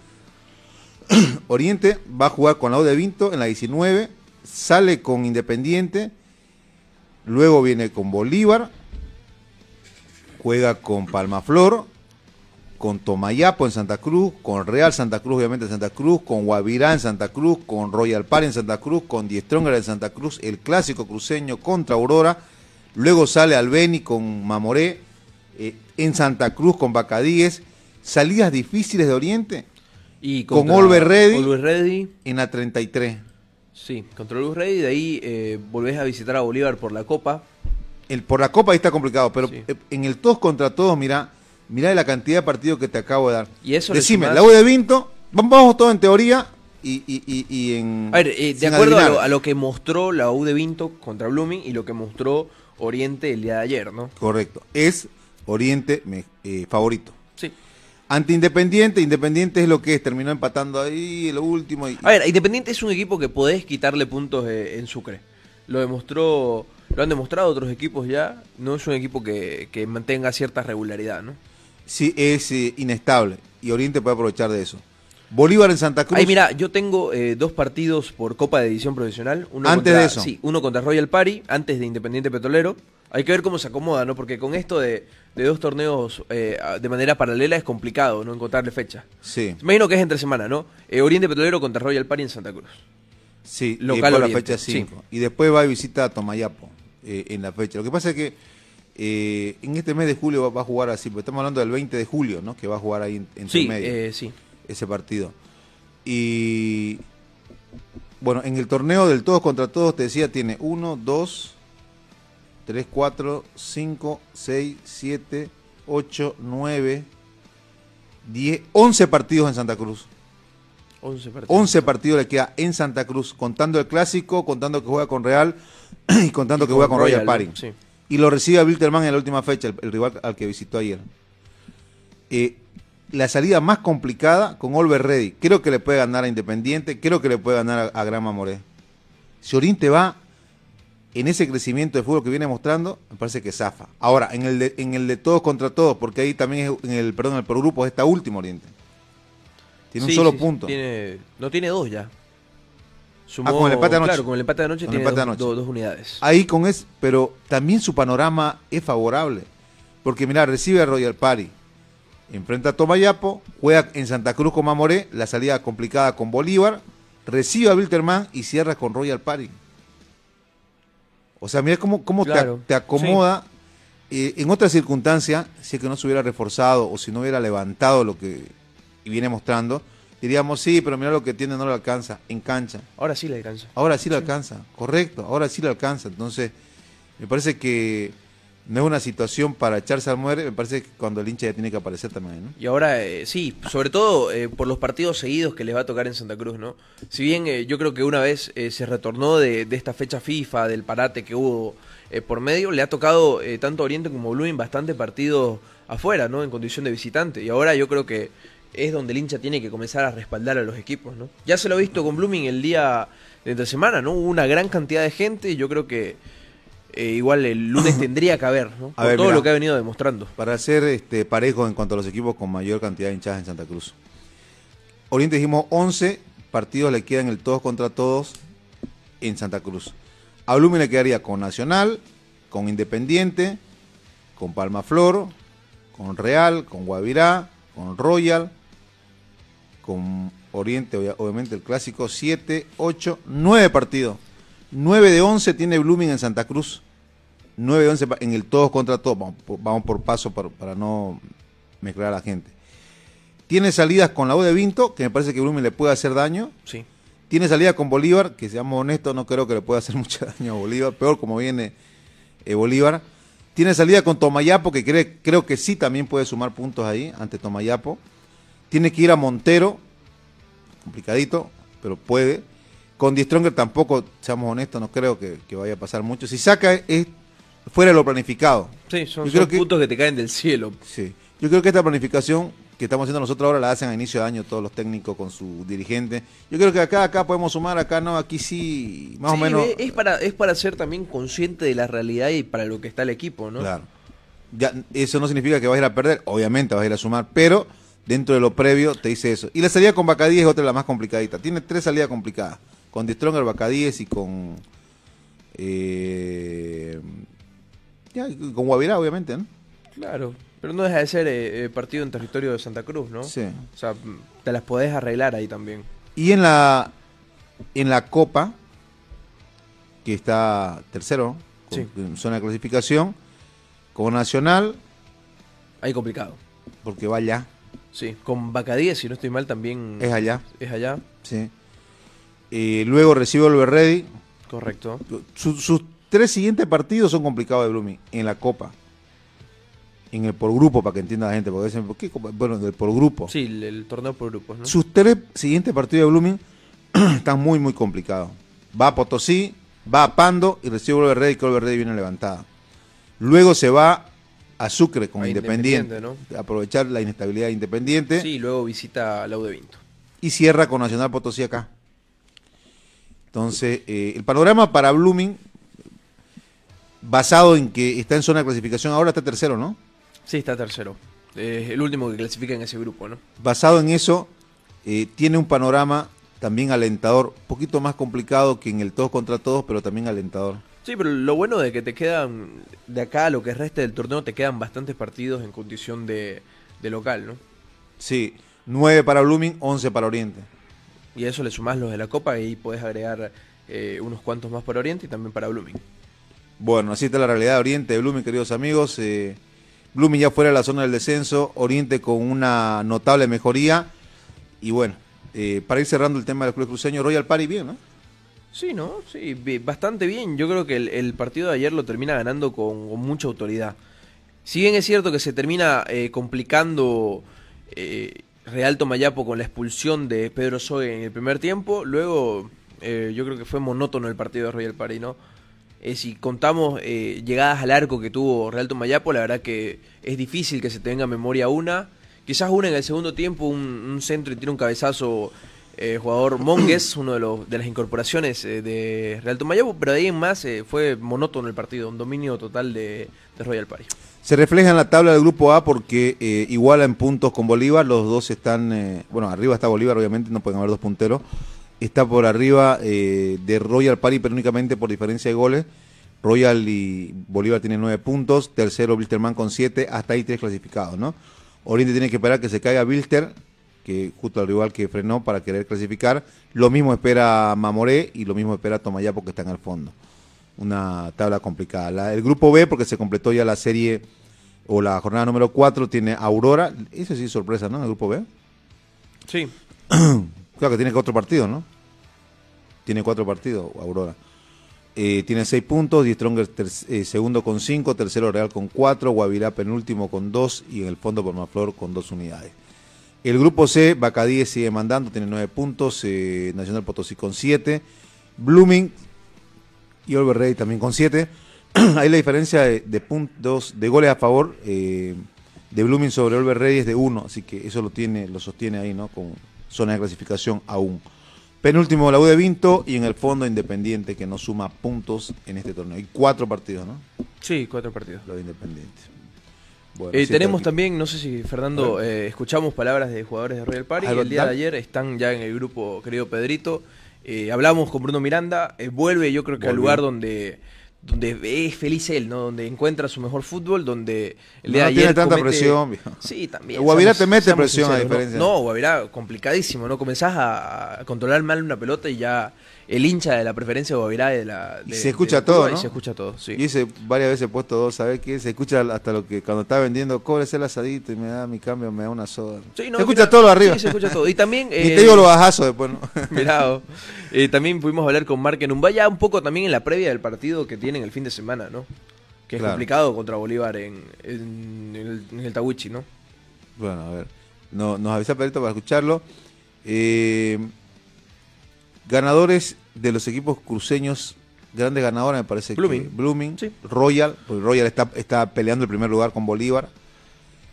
[CLEARS THROAT] Oriente va a jugar con la de Vinto en la 19, sale con Independiente, luego viene con Bolívar, juega con Palmaflor, con Tomayapo en Santa Cruz, con Real Santa Cruz, obviamente en Santa Cruz, con Guavirá en Santa Cruz, con Royal Par en Santa Cruz, con Die Stronger en Santa Cruz, el clásico cruceño contra Aurora, luego sale Albeni con Mamoré, eh, en Santa Cruz con Bacadíes, salidas difíciles de Oriente Y Con Always Ready. En la 33. sí, contra Always Ready, de ahí eh, volvés a visitar a Bolívar por la Copa. El, por la Copa ahí está complicado, pero Sí. eh, en el todos contra todos, mira, mira la cantidad de partidos que te acabo de dar. Y eso Decime, la U de Vinto, vamos, vamos todo en teoría y, y, y, en... A ver, eh, de acuerdo a lo, a lo que mostró la U de Vinto contra Blooming y lo que mostró Oriente el día de ayer, ¿no? Correcto, es Oriente me- eh, favorito. Ante Independiente, Independiente es lo que es, terminó empatando ahí lo último. Y, A ver, Independiente es un equipo que podés quitarle puntos eh, en Sucre. Lo demostró, lo han demostrado otros equipos ya. No es un equipo que, que mantenga cierta regularidad, ¿no? sí, es eh, inestable y Oriente puede aprovechar de eso. Bolívar en Santa Cruz. Ahí mira, yo tengo eh, dos partidos por Copa de Edición Profesional. Uno Antes contra- de eso. Sí, uno contra Royal Party, antes de Independiente Petrolero. Hay que ver cómo se acomoda, ¿no? Porque con esto de, de dos torneos eh, de manera paralela es complicado, ¿no? Encontrarle fecha. Sí, Imagino que es entre semana, ¿no? Eh, Oriente Petrolero contra Royal Party en Santa Cruz. sí, Local por la fecha 5. Y después va y visita a Tomayapo eh, en la fecha. Lo que pasa es que eh, en este mes de julio va, va a jugar así, porque estamos hablando del 20 de julio, ¿no? Que va a jugar ahí en, entre Sí, medio. eh, sí. ese partido. Y bueno, en el torneo del todos contra todos, te decía, tiene 1, 2, 3, 4, 5, 6, 7, 8, 9, 10, 11 partidos en Santa Cruz. 11 partidos. 11 partidos le queda en Santa Cruz, contando el clásico, contando que juega con Real [CLEARS THROAT] y contando que juega con Royal, ¿no? Party. Sí. Y lo recibe a Wilterman en la última fecha, el, el rival al que visitó ayer. Eh, la salida más complicada con Olver Ready. Creo que le puede ganar a Independiente, creo que le puede ganar a, a Grama Moré. Si Oriente va en ese crecimiento de fútbol que viene mostrando, me parece que zafa. Ahora, en el de, en el de todos contra todos, porque ahí también es en el, perdón, el por grupo está último Oriente. Tiene Sí, un solo sí, punto. Tiene, no tiene dos ya. Ah, con el empate de anoche. Claro, con el empate de anoche tiene empate dos, anoche. dos- dos unidades. Ahí con es, pero también su panorama es favorable. Porque mira, recibe a Royal Party, enfrenta a Tomayapo, juega en Santa Cruz con Mamoré, la salida complicada con Bolívar, recibe a Wilterman y cierra con Royal Party. O sea, mira cómo, cómo te- Claro, te, acomoda. Eh, en otras circunstancias, si es que no se hubiera reforzado o si no hubiera levantado lo que viene mostrando, diríamos, sí, pero mira lo que tiene, no lo alcanza en cancha. Ahora sí le alcanza. Ahora sí le alcanza, correcto, ahora sí le alcanza. Entonces, me parece que no es una situación para echarse al muere, me parece que cuando el hincha ya tiene que aparecer también, ¿no? Y ahora, eh, sí, sobre todo eh, por los partidos seguidos que les va a tocar en Santa Cruz, ¿no? Si bien eh, yo creo que una vez eh, se retornó de, de esta fecha FIFA, del parate que hubo eh, por medio, le ha tocado tanto Oriente como Blooming bastante partidos afuera, ¿no? En condición de visitante. Y ahora yo creo que es donde el hincha tiene que comenzar a respaldar a los equipos, ¿no? Ya se lo ha visto con Blooming el día de entre semana, ¿no? Hubo una gran cantidad de gente y yo creo que eh, igual el lunes [LAUGHS] tendría que haber, ¿no? A Por ver, todo lo que ha venido demostrando. Para ser este, parejo en cuanto a los equipos con mayor cantidad de hinchadas en Santa Cruz. Oriente dijimos 11 partidos le quedan el todos contra todos en Santa Cruz. A Blumen le quedaría con Nacional, con Independiente, con Palma Flor, con Real, con Guavirá, con Royal, con Oriente, obvia- obviamente el clásico, 7, 8, 9 partidos. 9 de 11 tiene Blooming en Santa Cruz. 9 de 11 pa- en el todos contra todos. Vamos, por- vamos por paso para, para no mezclar a la gente. Tiene salidas con la U de Vinto, que me parece que Blooming le puede hacer daño. Sí. Tiene salida con Bolívar, que seamos honestos, no creo que le pueda hacer [LAUGHS] mucho daño a Bolívar, peor como viene eh, Bolívar. Tiene salida con Tomayapo, que cree- creo que sí también puede sumar puntos ahí ante Tomayapo. Tiene que ir a Montero, complicadito, pero puede. Con Die Stronger tampoco, seamos honestos, no creo que, que vaya a pasar mucho. Si saca es fuera de lo planificado. Sí, son, son que- puntos que te caen del cielo. Sí. Yo creo que esta planificación que estamos haciendo nosotros ahora la hacen a inicio de año todos los técnicos con su dirigente. Yo creo que acá, acá podemos sumar, acá no, aquí sí, más o menos. Es, para, es para ser también consciente de la realidad y para lo que está el equipo, ¿no? Claro. Ya, eso no significa que vas a ir a perder, obviamente vas a ir a sumar, pero dentro de lo previo te dice eso. Y la salida con Bacadíes es otra de las más complicaditas. Tiene tres salidas complicadas. Con The Stronger, Bacadíes y con. Eh, ya, con Guavirá, obviamente, ¿no? Claro. Pero no deja de ser eh, eh, partido en territorio de Santa Cruz, ¿no? Sí. O sea, te las podés arreglar ahí también. Y en la en la Copa, que está tercero, con- Sí. en zona de clasificación, con Nacional, Ahí complicado. porque va allá, Sí. Con Bacadíes, si no estoy mal, también es allá, es allá. sí. Eh, luego recibe el Ready. Correcto. Su- sus tres siguientes partidos son complicados de Blooming en la Copa. En el por grupo, para que entienda la gente, porque dicen, ¿por qué? Bueno, del por grupo. Sí, el, el torneo por grupos, ¿no? Sus tres siguientes partidos de Blooming [CLEARS THROAT] están muy, muy complicados. Va a Potosí, va a Pando y recibe Oliver Ready, que Oliver Ready viene levantada. Luego se va a Sucre con A Independiente, Independiente, aprovechar la inestabilidad de Independiente Sí, y luego visita a Lau de Vinto. y cierra con Nacional Potosí acá. Entonces, eh, el panorama para Blooming, basado en que está en zona de clasificación, ahora está tercero, ¿no? Sí, está tercero. Es el último que clasifica en ese grupo, ¿no? basado en eso, eh, tiene un panorama también alentador, un poquito más complicado que en el todos contra todos, pero también alentador. Sí, pero lo bueno de que te quedan, de acá a lo que resta del torneo, te quedan bastantes partidos en condición de, de local, ¿no? Sí, 9 para Blooming, 11 para Oriente. Y a eso le sumás los de la Copa y podés agregar eh, unos cuantos más para Oriente y también para Blooming. Bueno, así está la realidad Oriente de Blooming, queridos amigos. Eh, Blooming ya fuera de la zona del descenso, Oriente con una notable mejoría. Y bueno, eh, para ir cerrando el tema del Club Cruceño, Royal Party bien, ¿no? Sí, ¿no? Sí, bastante bien. Yo creo que el, partido de ayer lo termina ganando con, mucha autoridad. Si bien es cierto que se termina eh, complicando eh, Real Tomayapo con la expulsión de Pedro Soe en el primer tiempo, luego yo creo que fue monótono el partido de Royal Party, ¿no? Eh, si contamos eh, llegadas al arco que tuvo Real Tomayapo, la verdad que es difícil que se tenga en memoria una. Quizás una en el segundo tiempo, un, centro y tira un cabezazo eh, jugador Mongues, uno de, los, de las incorporaciones eh, de Real Tomayapo, pero de ahí en más eh, fue monótono el partido, un dominio total de, de Royal Party. Se refleja en la tabla del grupo A porque iguala en puntos con Bolívar, los dos están, bueno, arriba está Bolívar, obviamente, no pueden haber dos punteros. Está por arriba eh, de Royal Party, pero únicamente por diferencia de goles. Royal y Bolívar tienen nueve puntos, tercero Wilstermann con siete, hasta ahí tres clasificados, ¿no? Oriente tiene que esperar que se caiga Wilster, que justo al rival que frenó para querer clasificar. Lo mismo espera Mamoré y lo mismo espera Tomayapo que están al fondo. Una tabla complicada. La- el grupo B, porque se completó ya la serie o la jornada número 4, tiene Aurora. Eso sí, sorpresa, ¿no? El grupo B. Sí. [CLEARS THROAT] Claro que tiene cuatro partidos, ¿no? Tiene cuatro partidos, Aurora. Eh, tiene seis puntos, Die Stronger eh, segundo con cinco, tercero Real con cuatro, Guavirá penúltimo con dos y en el fondo Pormaflor con dos unidades. El grupo C, Bacadíes sigue mandando, tiene nueve puntos, eh, Nacional Potosí con siete, Blooming y Oliver Rey también con siete. [CLEARS THROAT] Ahí la diferencia de, puntos, de goles a favor de Blooming sobre Oliver Rey es de uno, así que eso lo tiene, lo sostiene ahí, ¿no? Zona de clasificación aún. Penúltimo la U de Vinto y en el fondo Independiente que no suma puntos en este torneo. Hay cuatro partidos, ¿no? Sí, cuatro partidos. Lo de Independiente. Bueno, Eh, sí, tenemos también, no sé si Fernando, eh, escuchamos palabras de jugadores de Royal Party. El día de ayer están ya en el grupo, querido Pedrito. Eh, hablamos con Bruno Miranda. vuelve, yo creo que al lugar donde, donde es feliz él, ¿no? Donde encuentra su mejor fútbol, donde el No día tiene ayer. tanta comete- presión. Sí, también. Guavirá te mete presión, a diferencia. No, no Guavirá, complicadísimo, ¿no? Comenzás a, a controlar mal una pelota y ya el hincha de la preferencia de Guavirá de la. Y de- se escucha del todo, Cuba, ¿no? Y se escucha todo, sí. Y ese varias veces puesto dos, ¿sabes qué? Se escucha hasta lo que cuando está vendiendo, cóbrese el asadito y me da mi cambio, me da una soda. Sí, no, se escucha mira, todo lo arriba. Sí, se escucha todo. Y también. [LAUGHS] Ni eh, te digo los bajazos después, ¿no? [LAUGHS] Mirá, oh. Eh, también pudimos hablar con Mark en vaya un poco también en la previa del partido que tienen el fin de semana, ¿no? Que es Claro. complicado contra Bolívar en, en el, en el Tawichi, ¿no? Bueno, a ver. No, nos avisa Pedrito para escucharlo. Eh, ganadores de los equipos cruceños, grandes ganadores, me parece Blooming. que Blooming, Sí. Royal, porque Royal está, está peleando el primer lugar con Bolívar.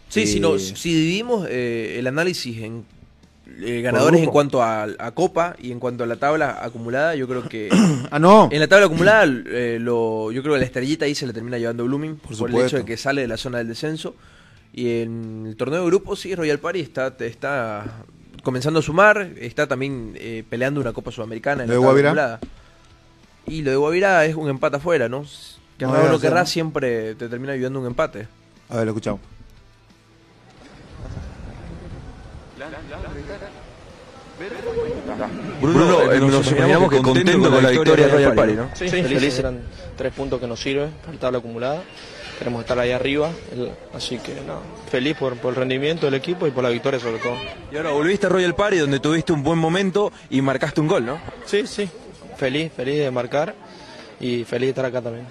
Sí, si, Eh, no, si dividimos eh, el análisis en eh, ganadores en cuanto a, a Copa y en cuanto a la tabla acumulada, yo creo que [COUGHS] Ah, no. en la tabla acumulada eh, lo, yo creo que la estrellita ahí se le termina llevando Blooming por, el hecho de que sale de la zona del descenso. Y en el torneo de grupos, sí, Royal Party está, está comenzando a sumar, está también eh, peleando una Copa Sudamericana en ¿Lo la de tabla Guavirá? acumulada. Y lo de Guavirá es un empate afuera, ¿no? Que No lo querrás, siempre te termina ayudando un empate. A ver, lo escuchamos. Bruno, eh, nos imaginamos que contento con la victoria de Royal Party, ¿no? Sí, feliz, eran tres puntos que nos sirven para la tabla acumulada. Queremos estar ahí arriba, así que no, feliz por, por el rendimiento del equipo y por la victoria sobre todo. Y ahora volviste a Royal Party donde tuviste un buen momento y marcaste un gol, ¿no? Sí, sí, feliz, feliz de marcar y feliz de estar acá también.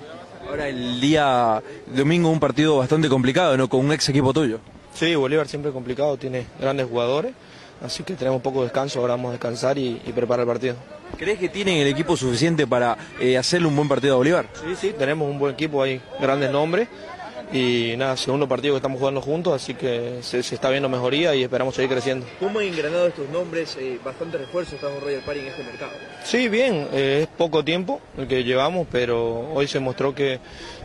Ahora el día domingo un partido bastante complicado, ¿no? Con un ex equipo tuyo. Sí, Bolívar siempre es complicado, tiene grandes jugadores, así que tenemos poco descanso, ahora vamos a descansar y, y preparar el partido. ¿Crees que tienen el equipo suficiente para eh, hacerle un buen partido a Bolívar? Sí, sí, tenemos un buen equipo, hay grandes nombres y nada, segundo partido que estamos jugando juntos, así que se, se está viendo mejoría y esperamos seguir creciendo. ¿Cómo han engranado estos nombres? bastante refuerzo está Royal Party en este mercado. Sí, bien, eh, es poco tiempo el que llevamos, pero hoy se mostró que,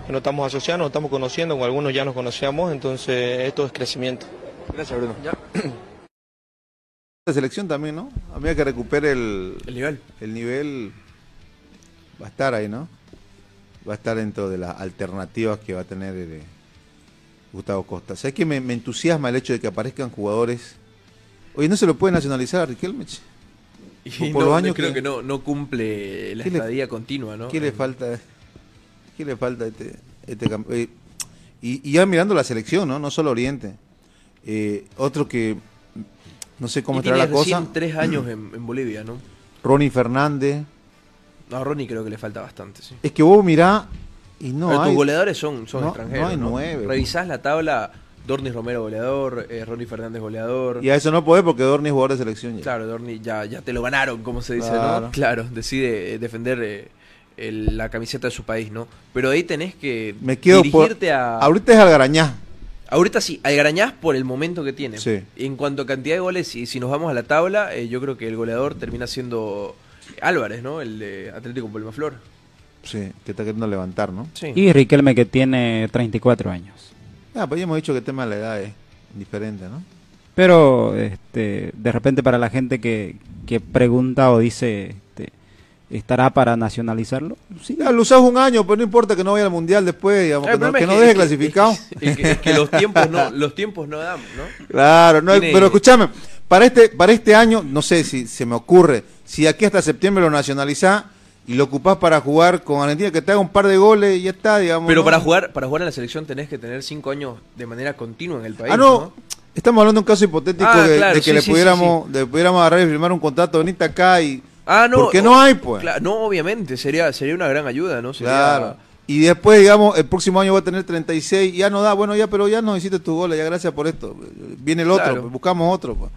que nos estamos asociando, nos estamos conociendo, con algunos ya nos conocíamos, entonces esto es crecimiento. Gracias, Bruno. La selección también, ¿no? A medida que recupere el, El nivel. el nivel, va a estar ahí, ¿no? va a estar dentro de las alternativas que va a tener eh, Gustavo Costa. ¿Sabes que me, me entusiasma el hecho de que aparezcan jugadores? Oye, ¿no se lo puede nacionalizar a Riquelme? Y Por- no, los años creo que- que, no, no cumple la ¿Qué le- estadía continua, ¿no? ¿Qué le falta? ¿Qué le falta a este, este camp- eh, y, y ya mirando la selección, ¿no? No solo Oriente. Eh, otro que no sé cómo y estará tiene la cosa. tres años en, en Bolivia, ¿no? Ronnie Fernández. No, a Ronnie creo que le falta bastante, sí. Es que vos mirá y no Pero hay. tus goleadores son, son no- extranjeros. no hay nueve, Revisás la tabla, Dornis Romero goleador, eh, Ronnie Fernández goleador. Y a eso no podés porque Dorni es jugador de selección. ya. Claro, Dorni ya, ya te lo ganaron, como se dice, Claro. ¿no? Claro, decide eh, defender eh, el- la camiseta de su país, ¿no? Pero ahí tenés que Me quedo por. dirigirte a... Ahorita es Algarañá. Ahorita sí, Algarañaz por el momento que tiene. Sí. En cuanto a cantidad de goles, y si nos vamos a la tabla, eh, yo creo que el goleador termina siendo Álvarez, ¿no? El de Atlético Palmaflor. Sí, que está queriendo levantar, ¿no? Sí. Y Riquelme que tiene 34 años. Ah, pues ya hemos dicho que el tema de la edad es diferente, ¿no? Pero este, de repente para la gente que, que pregunta o dice, este, ¿estará para nacionalizarlo? Sí. Ya, lo usás un año, pero no importa que no vaya al mundial después, digamos, El que no, que no deje es que- clasificado. Es que, es que los tiempos no, los tiempos no dan, ¿no? Claro, no hay- Tiene- pero escúchame, para este, para este año, no sé si se me ocurre, si aquí hasta septiembre lo nacionalizás y lo ocupás para jugar con Argentina, que te haga un par de goles y ya está, digamos. Pero ¿no? para jugar, para jugar en la selección tenés que tener cinco años de manera continua en el país. Ah, no, estamos hablando de un caso hipotético Ah, de, claro, de que sí, le sí, sí, pudiéramos, de pudiéramos agarrar y firmar un contrato, venite acá y... Ah, no. Porque no hay, pues. No, obviamente, sería, sería una gran ayuda, ¿no? Sería- Claro. Y después, digamos, el próximo año va a tener 36, ya no da, bueno, ya, pero ya no hiciste tus goles, ya gracias por esto. Viene el otro, Claro. pues, buscamos otro, pues.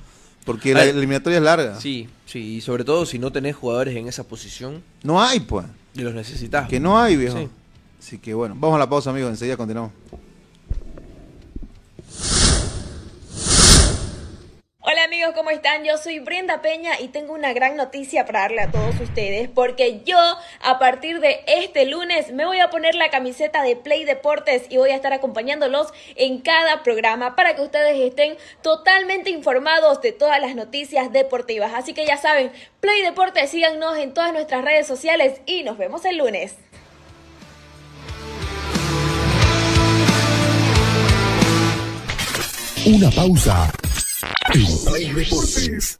porque la Ay, eliminatoria es larga. Sí, sí, y sobre todo si no tenés jugadores en esa posición No hay, pues. y los necesitas. Que no hay, viejo. Sí. Así que bueno, vamos a la pausa, amigos, enseguida continuamos. Hola amigos, ¿cómo están? Yo soy Brenda Peña y tengo una gran noticia para darle a todos ustedes porque yo a partir de este lunes me voy a poner la camiseta de Play Deportes y voy a estar acompañándolos en cada programa para que ustedes estén totalmente informados de todas las noticias deportivas. Así que ya saben, Play Deportes, síganos en todas nuestras redes sociales y nos vemos el lunes. Una pausa. En Play Deportes.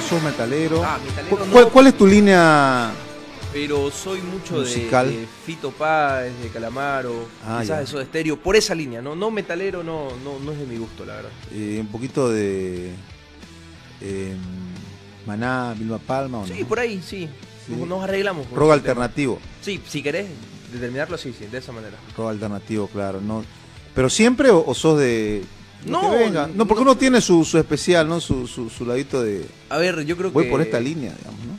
Sos, sos metalero. Ah, metalero ¿Cu- no. ¿Cuál, es tu línea? Pero soy mucho de, Musical. de Fito Páez, de Calamaro, Ah, quizás ya. de Soda Stereo, por esa línea, ¿no? No metalero, no, no, no es de mi gusto, la verdad. eh, un poquito de eh, Maná, Vilma Palma o no? Sí, por ahí, sí. Sí. Nos- arreglamos. Rock alternativo. Sí, si querés determinarlo, sí, sí, de esa manera. Rock alternativo, claro. No, ¿Pero siempre o, o sos de.? No, venga? no, porque no. uno tiene su, su especial, ¿no? Su, su, su ladito de. A ver, yo creo Voy que... por esta línea, digamos, ¿no?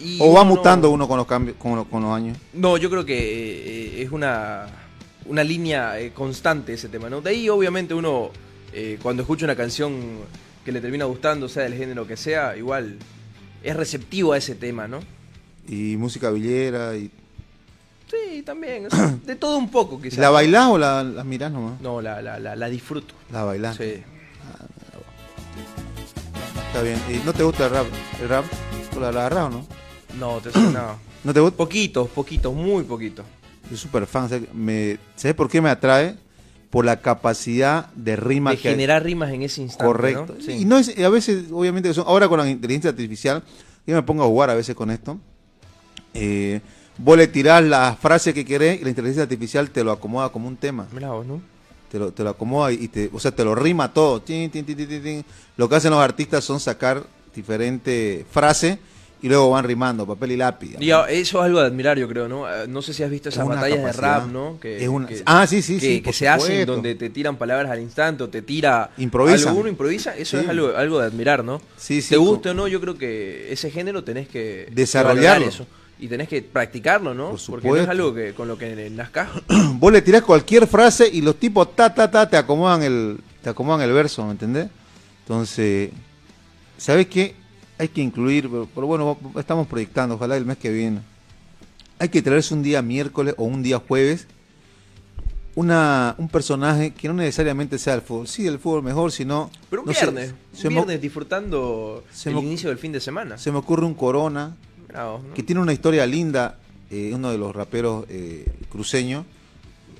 y O va uno mutando uno con los cambios, con, los- con los años. No, yo creo que eh, es una, una línea eh, constante ese tema, ¿no? De ahí obviamente uno, eh, cuando escucha una canción que le termina gustando, sea del género que sea, igual es receptivo a ese tema, ¿no? Y música villera y. Sí, también. o [COUGHS] sea, de todo un poco, quizás. ¿La bailás o la, la mirás nomás? No, la, la, la, la disfruto. La bailás. Sí. Está bien. ¿Y no te gusta el rap? ¿El rap? ¿Tú la, la agarrás o no? No, te no. [COUGHS] ¿No te gusta? Poquitos, poquitos, muy poquitos. Soy súper fan. o sea, me, ¿Sabes por qué me atrae? Por la capacidad de rima De que hay. generar rimas en ese instante. Correcto. ¿no? Sí. Y no es, a veces, obviamente, son- ahora con la inteligencia artificial, yo me pongo a jugar a veces con esto. Eh, vos le tirás la frase que querés y la inteligencia artificial te lo acomoda como un tema. Mirá vos, ¿no? Te lo, te lo acomoda y te, o sea, te lo rima todo. Tin, tin, tin. Lo que hacen los artistas son sacar diferentes frases y luego van rimando, papel y lápiz. Y eso es algo de admirar, yo creo, ¿no? Eh, No sé si has visto Es esas batallas de rap, ¿no? Que, Es una- que- Ah, sí, sí, que- sí, Que se hacen donde te tiran palabras al instante o te tira. Improvisan. Alguno improvisa, eso Sí. es algo, algo de admirar, ¿no? Sí, sí, Te guste o no, yo creo que ese género tenés que. Desarrollarlo. eso. Y tenés que practicarlo, ¿no? Por Porque no es algo que con lo que nazcas. [CLEARS THROAT] vos le tirás cualquier frase y los tipos ta ta ta te acomodan el te acomodan el verso, ¿me entendés? Entonces, ¿sabes qué? Hay que incluir, pero, pero bueno, estamos proyectando, ojalá el mes que viene. Hay que traerse un día miércoles o un día jueves una un personaje que no necesariamente sea el fútbol, sí el fútbol mejor, sino Pero un no viernes. un viernes disfrutando el inicio del fin de semana. se me ocurre un Corona Que tiene una historia linda, eh, uno de los raperos eh, cruceños.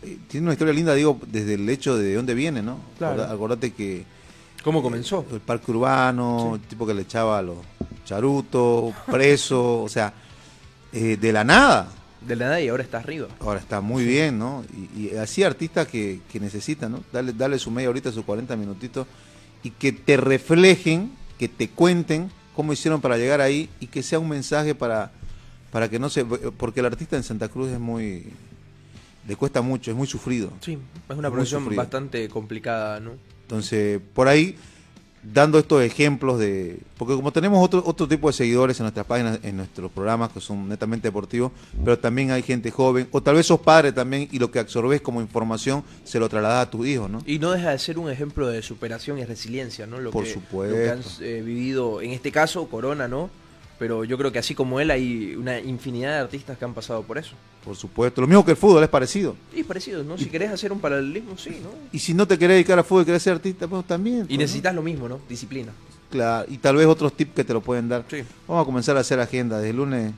eh, tiene una historia linda, digo, desde el hecho de dónde viene, ¿no? Claro. Acorda- Acordate que ¿Cómo comenzó? el parque urbano, el tipo que le echaba a los charutos, preso, [LAUGHS] o sea, eh, de la nada. De la nada y ahora está arriba. Ahora está muy bien, ¿no? Y, y así artistas que, que necesitan, ¿no? Darle, darle su media horita, sus 40 minutitos y que te reflejen, que te cuenten cómo hicieron para llegar ahí y que sea un mensaje para, para que no se... Porque el artista en Santa Cruz es muy... Le cuesta mucho, es muy sufrido. Sí, es una profesión bastante complicada, ¿no? Entonces, por ahí, dando estos ejemplos de... Porque como tenemos otro, otro tipo de seguidores en nuestras páginas, en nuestros programas que son netamente deportivos, pero también hay gente joven, o tal vez sos padre también y lo que absorbes como información se lo trasladas a tus hijos, ¿no? Y no deja de ser un ejemplo de superación y resiliencia, ¿no? Lo Por que, supuesto. Lo que han eh, vivido, en este caso, Corona, ¿no? Pero yo creo que así como él hay una infinidad de artistas que han pasado por eso. Por supuesto. Lo mismo que el fútbol, es parecido. Y parecidos, ¿no? Si querés hacer un paralelismo, sí, ¿no? Y si no te querés dedicar al fútbol y querés ser artista, pues también. Y pues, ¿no? necesitas lo mismo, ¿no? Disciplina. Claro, y tal vez otros tips que te lo pueden dar. Sí. Vamos a comenzar a hacer agenda desde el lunes.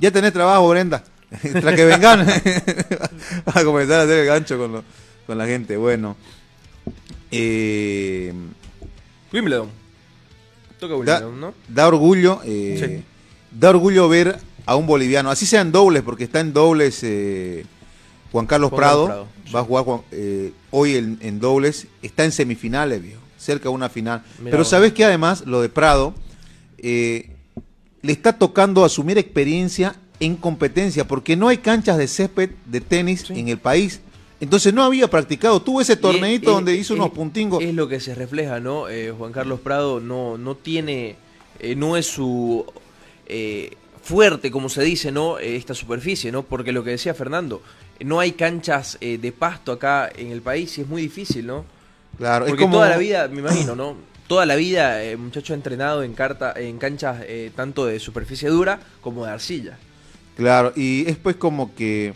Ya tenés trabajo, Brenda. [LAUGHS] Tras que vengan, [LAUGHS] vas a comenzar a hacer el gancho con, lo- con la gente. Bueno, eh, Wimbledon. Toca da, Wimbledon, ¿no? da orgullo, eh, Sí. da orgullo ver a un boliviano, así sea en dobles, porque está en dobles eh, Juan Carlos Juan Prado, va a jugar eh, hoy en, en dobles, está en semifinales, viejo, cerca de una final. Mirá Pero vos. sabes que además lo de Prado eh, le está tocando asumir experiencia en competencia, porque no hay canchas de césped de tenis Sí. en el país. Entonces no había practicado. Tuvo ese torneito es- donde es- hizo es- unos puntingos. Es lo que se refleja, ¿no? Eh, Juan Carlos Prado no, no tiene, eh, no es su eh, fuerte, como se dice, ¿no? Eh, esta superficie, ¿no? Porque lo que decía Fernando, no hay canchas de pasto acá en el país y es muy difícil, ¿no? Claro, es Porque como- toda la vida, me imagino, [CLEARS THROAT] ¿no? Toda la vida, eh, muchacho ha entrenado en, carta, en canchas tanto de superficie dura como de arcilla. Claro, y es pues como que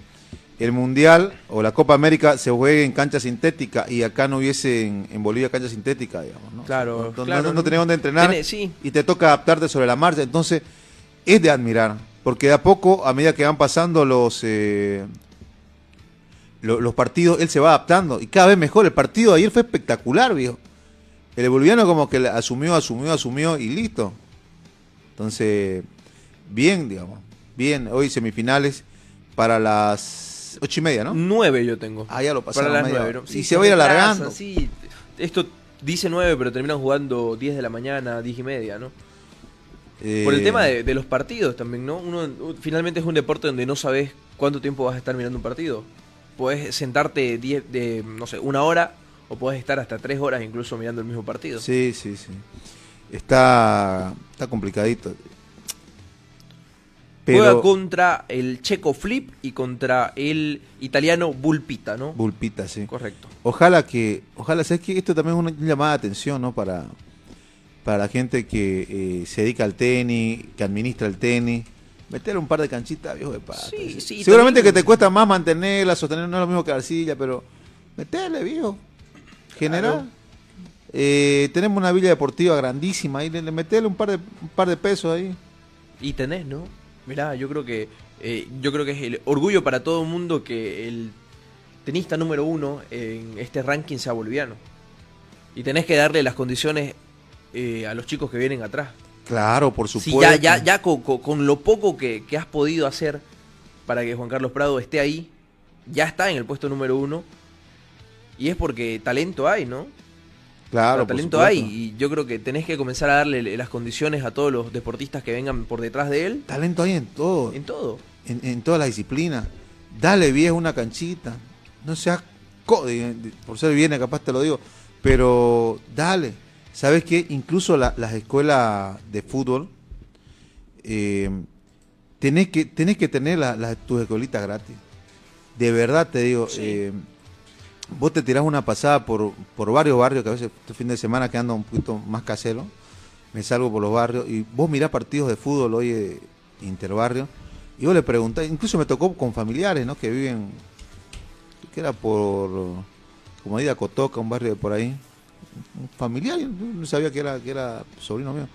el Mundial o la Copa América se juegue en cancha sintética y acá no hubiese en, en Bolivia cancha sintética, digamos, ¿no? Claro, No, claro. no, no tenés dónde entrenar sí. y te toca adaptarte sobre la marcha. Entonces, es de admirar, porque de a poco, a medida que van pasando los, eh, lo- los partidos, él se va adaptando y cada vez mejor. El partido de ayer fue espectacular, viejo. El boliviano como que asumió, asumió, asumió y listo. Entonces, bien, digamos. Bien, hoy semifinales para las ocho y media, ¿no? Nueve yo tengo. Ah, ya lo Para pasaron. las media nueve. ¿no? y se va a ir alargando. Sí, esto dice nueve, pero terminan jugando 10 de la mañana, 10 y media, ¿no? Por el Eh, tema de, de los partidos también, ¿no? Uno finalmente es un deporte donde no sabes cuánto tiempo vas a estar mirando un partido. Puedes sentarte 10 de, no sé, una hora o puedes estar hasta tres horas incluso mirando el mismo partido. Sí, sí, sí. Está, está complicadito. Juega contra el checo Flip y contra el italiano Bulpita, ¿no? Bulpita, sí. Correcto. Ojalá que, ojalá, sabes que esto también es una llamada de atención, ¿no? Para, para la gente que eh, se dedica al tenis, que administra el tenis. Metele un par de canchitas, viejo de pata. Sí, sí, Seguramente también- que te cuesta más mantenerla, sostener, no es lo mismo que arcilla, pero metele, viejo. General. Claro. Eh, tenemos una villa deportiva grandísima ahí, le metele un par de un par de pesos ahí. Y tenés, ¿no? Mirá, yo creo que eh, yo creo que es el orgullo para todo el mundo que el tenista número uno en este ranking sea boliviano. Y tenés que darle las condiciones eh, a los chicos que vienen atrás. Claro, por Sí, supuesto. ya, ya, con- con lo poco que, que has podido hacer para que Juan Carlos Prado esté ahí, ya está en el puesto número uno. Y es porque talento hay, ¿no? Claro, por talento hay y yo creo que tenés que comenzar a darle las condiciones a todos los deportistas que vengan por detrás de él. Talento hay en todo. En todo. En, en todas las disciplinas. Dale viejo una canchita. No seas de- por ser viene capaz te lo digo, pero dale. ¿Sabes qué? Incluso la- las escuelas de fútbol eh, tenés que tenés que tener la- tus escuelitas gratis. De verdad te digo, eh, vos te tirás una pasada por, por varios barrios que a veces este fin de semana que ando un poquito más casero, me salgo por los barrios y vos mirás partidos de fútbol hoy eh, interbarrio y vos le preguntás, incluso me tocó con familiares, ¿no? Que viven, que era por, como diga Cotoca, un barrio de por ahí, un familiar, yo no sabía que era, que era sobrino mío.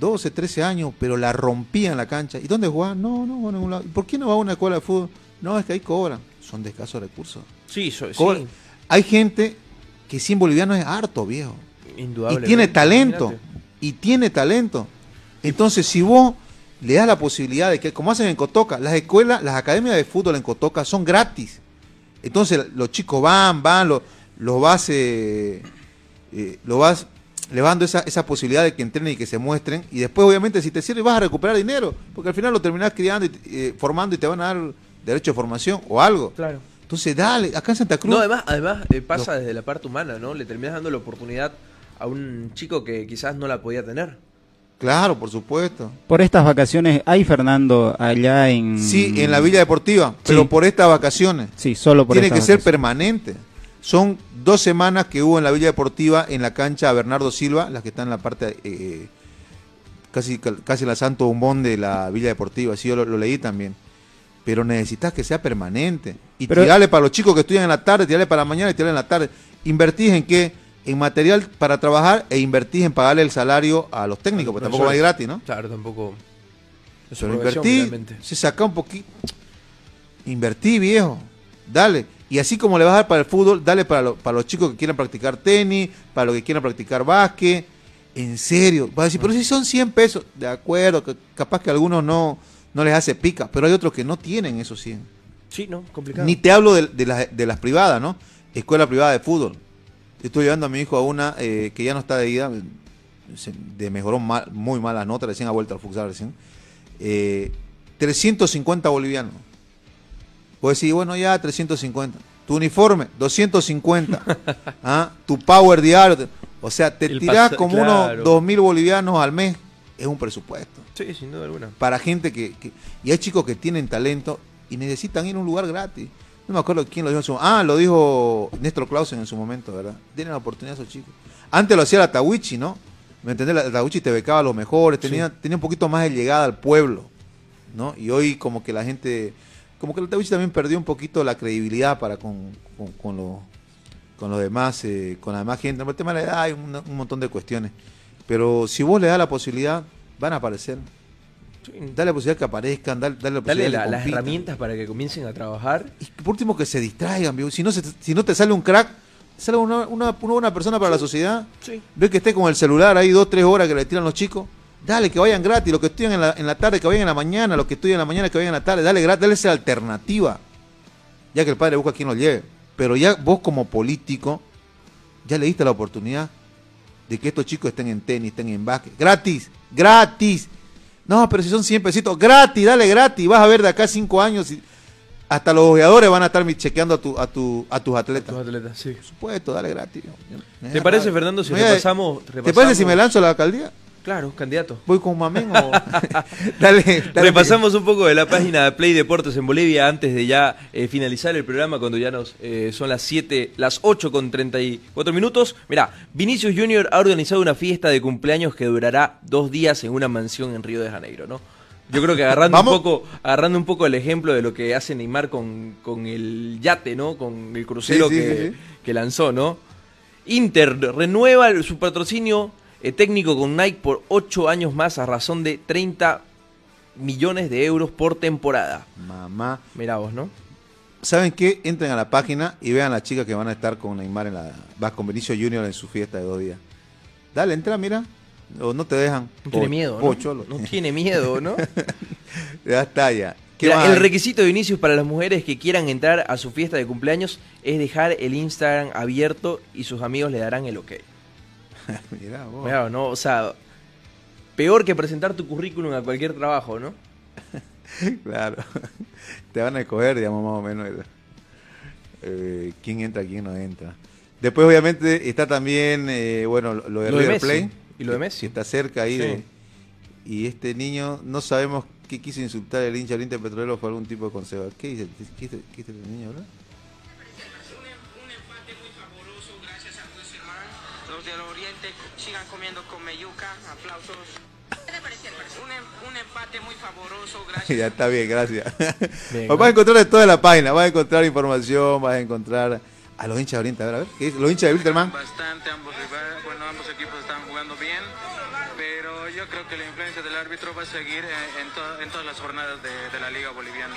12, 13 años, pero la rompía en la cancha. ¿Y dónde jugaba? No, no, a ningún lado. ¿Y ¿Por qué no va a una escuela de fútbol? No, es que ahí cobran. Son de escasos recursos. Sí, so- sí. Hay gente que sin boliviano es harto, viejo. Y Indudablemente. tiene talento. Imagínate. Y tiene talento. Entonces, si vos le das la posibilidad de que, como hacen en Cotoca, las escuelas, las academias de fútbol en Cotoca son gratis. Entonces, los chicos van, van, los, los vas, eh, eh, lo vas, le vas dando esa, esa posibilidad de que entrenen y que se muestren. Y después, obviamente, si te sirve, vas a recuperar dinero. Porque al final lo terminás criando y eh, formando y te van a dar derecho de formación o algo. Claro. Entonces, dale, acá en Santa Cruz. No, además, además eh, pasa desde la parte humana, ¿no? Le terminas dando la oportunidad a un chico que quizás no la podía tener. Claro, por supuesto. Por estas vacaciones, ¿hay Fernando allá en...? Sí, en la Villa Deportiva, pero por estas vacaciones. Sí, solo por Tiene estas que ser permanente. Son dos semanas que hubo en la Villa Deportiva, en la cancha Bernardo Silva, las que están en la parte eh, casi casi en la Santo Bombón de la Villa Deportiva. Sí, yo lo, lo leí también. Pero necesitas que sea permanente. Y Pero- tirarle para los chicos que estudian en la tarde, tirarle para la mañana y tirarle en la tarde. Invertís en qué? En material para trabajar e invertís en pagarle el salario a los técnicos, porque tampoco va a ir gratis, ¿no? Claro, tampoco. Es Pero una profesión, invertí, se saca un poquito. Invertí, viejo. Dale. Y así como le vas a dar para el fútbol, dale para, lo- para los chicos que quieran practicar tenis, para los que quieran practicar básquet. En serio. Vas a decir, pero si son 100 pesos. De acuerdo, que capaz que algunos no, no les hace pica, pero hay otros que no tienen esos 100. Sí, ¿no? Complicado. Ni te hablo de, de las, de las privadas, ¿no? Escuela privada de fútbol. Estoy llevando a mi hijo a una eh, que ya no está de ida, se- de mejoró mal- muy malas notas, recién ha vuelto al futsal recién. Eh, 350 bolivianos. Puedes decir, bueno, ya 350. Tu uniforme, 250. [LAUGHS] ¿Ah? Tu power diario. O sea, te tirás como claro. unos 2.000 bolivianos al mes. Es un presupuesto Sí, sin duda alguna. para gente que, que- y hay chicos que tienen talento y necesitan ir a un lugar gratis. No me acuerdo quién lo dijo en su Ah, lo dijo Néstor Clausen en su momento, ¿verdad? Tienen la oportunidad esos chicos. Antes lo hacía la Tawichi, ¿no? ¿Me entendés? La Tawichi te becaba a los mejores, tenía, tenía un poquito más de llegada al pueblo, ¿no? Y hoy como que la gente, como que la Tawichi también perdió un poquito la credibilidad para con, con, con los con los demás, eh, con la demás gente. Por el tema de la edad hay un, un montón de cuestiones. Pero si vos le das la posibilidad, van a aparecer. Dale la posibilidad que aparezcan, dale, dale la Dale posibilidad la- que las herramientas para que comiencen a trabajar. Y por último que se distraigan, si no, se- si no te sale un crack, sale una, una, una buena persona para la sociedad. Sí. Ve que esté con el celular ahí dos, tres horas que le tiran los chicos. Dale, que vayan gratis. Los que estudian en la, en la tarde, que vayan en la mañana. Los que estudian en la mañana, que vayan en la tarde. Dale gratis, dale esa alternativa. Ya que el padre busca a quien lo lleve. Pero ya vos como político, ya le diste la oportunidad de que estos chicos estén en tenis, estén en básquet. Gratis, gratis. No, pero si son 100 pesitos, gratis, dale gratis. Vas a ver de acá a cinco años y hasta los ojeadores van a estar chequeando a, tu, a, tu, a tus atletas. Tus atletas, sí. Por supuesto, dale gratis. ¿Te parece, Fernando, si a- repasamos, ¿Te repasamos- parece si me lanzo a la alcaldía? Claro, candidato. ¿Voy con Mamén o...? [LAUGHS] dale, dale. Repasamos un poco de la página de Play Deportes en Bolivia antes de ya eh, finalizar el programa cuando ya nos eh, son las 7, las 8 con 34 minutos. Mirá, Vinicius Junior ha organizado una fiesta de cumpleaños que durará dos días en una mansión en Río de Janeiro, ¿no? Yo creo que agarrando un poco, agarrando un poco el ejemplo de lo que hace Neymar con, con el yate, ¿no? Con el crucero Sí, sí, que, sí, que lanzó, ¿no? Inter renueva su patrocinio eh, técnico con Nike por 8 años más a razón de 30 millones de euros por temporada. Mamá. Mirá vos, ¿no? ¿Saben qué? Entren a la página y vean las chicas que van a estar con Neymar en la. Vas con Benicio Junior en su fiesta de dos días. Dale, entra, mira. O no te dejan. No tiene O- miedo, o ¿no? No tiene miedo, ¿no? [LAUGHS] Ya está, ya. ¿Qué Mira, más el requisito de inicio para las mujeres que quieran entrar a su fiesta de cumpleaños es dejar el Instagram abierto y sus amigos le darán el ok. [LAUGHS] Mirá vos. Mirá, ¿no? O sea, peor que presentar tu currículum a cualquier trabajo, ¿no? [LAUGHS] Claro. Te van a escoger, digamos, más o menos. eh, quién entra, quién no entra. Después, obviamente, está también, eh, bueno, lo de Lo de River Messi. Plate. Y lo de Messi. que está cerca ahí. Sí. de- y este niño, no sabemos qué quiso insultar el hincha del Inter Petrolero fue algún tipo de consejo. ¿Qué dice, qué dice, qué dice el niño ahora? Empate muy favoroso. [LAUGHS] Gracias. ya está bien, gracias. Bien, Vas a encontrar en toda la página, vas a encontrar información, vas a encontrar a los hinchas de Oriente. A ver, a ver, ¿qué dice? Los hinchas de Wilterman. Bastante, ambos rivales, bueno, ambos equipos están jugando bien, pero yo creo que la influencia del árbitro va a seguir eh, en, to- en todas las jornadas de, de la Liga Boliviana.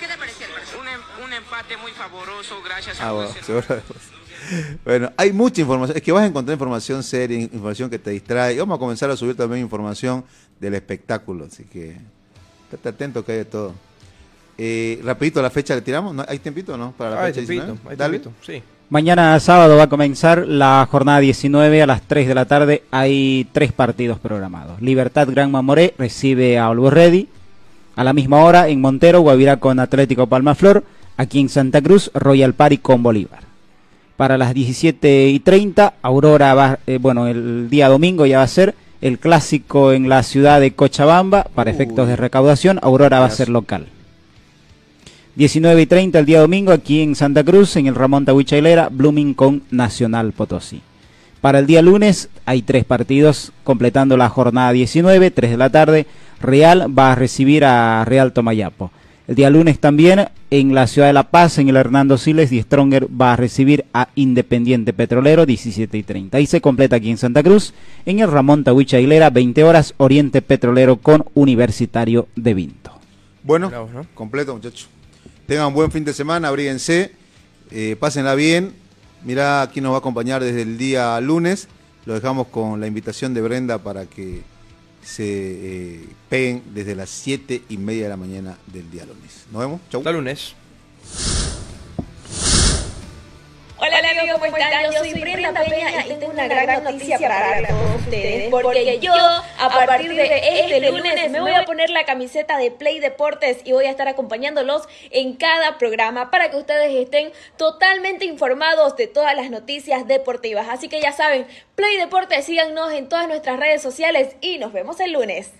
¿Qué te pareció el un, em- un empate muy favoroso, gracias Ah, a bueno, seguro después. [LAUGHS] Bueno, hay mucha información. Es que vas a encontrar información seria, información que te distrae. Y vamos a comenzar a subir también información del espectáculo. Así que estate atento que hay de todo. Eh, rapidito, la fecha le tiramos. ¿No? ¿Hay tiempito o no? Para la Ah, hay fecha tiempito, 19? hay Dale. tiempito, sí. Mañana sábado va a comenzar la jornada 19 a las 3 de la tarde. Hay tres partidos programados. Libertad Gran Mamoré recibe a Ready. A la misma hora en Montero, Guavirá con Atlético Palmaflor. Aquí en Santa Cruz, Royal Party con Bolívar. Para las 17 y 30, Aurora va, eh, bueno, el día domingo ya va a ser el clásico en la ciudad de Cochabamba. Para efectos de recaudación, Aurora va a ser local. 19 y 30 el día domingo aquí en Santa Cruz, en el Ramón Tahuicha Hilera, Blooming con Nacional Potosí. Para el día lunes hay tres partidos completando la jornada 19, 3 de la tarde. Real va a recibir a Real Tomayapo. El día lunes también en la ciudad de La Paz, en el Hernando Siles, y Stronger va a recibir a Independiente Petrolero 17 y 30. Y se completa aquí en Santa Cruz, en el Ramón Tahuicha Hilera, 20 horas, Oriente Petrolero con Universitario de Vinto. Bueno, Bravo, ¿no? completo, muchachos. Tengan un buen fin de semana, abríguense, eh, pásenla bien. Mirá, aquí nos va a acompañar desde el día lunes. Lo dejamos con la invitación de Brenda para que se eh, peguen desde las 7 y media de la mañana del día lunes. Nos vemos. Chau. Hasta lunes. Hola amigos, ¿cómo están? Yo soy Brenda Peña y tengo una gran noticia para todos ustedes. Porque yo, a partir de este lunes, me voy a poner la camiseta de Play Deportes y voy a estar acompañándolos en cada programa para que ustedes estén totalmente informados de todas las noticias deportivas. Así que ya saben, Play Deportes, síganos en todas nuestras redes sociales y nos vemos el lunes.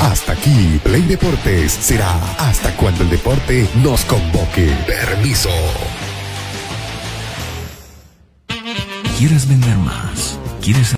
Hasta aquí, Play Deportes será hasta cuando el deporte nos convoque. Permiso. ¿Quieres vender más? ¿Quieres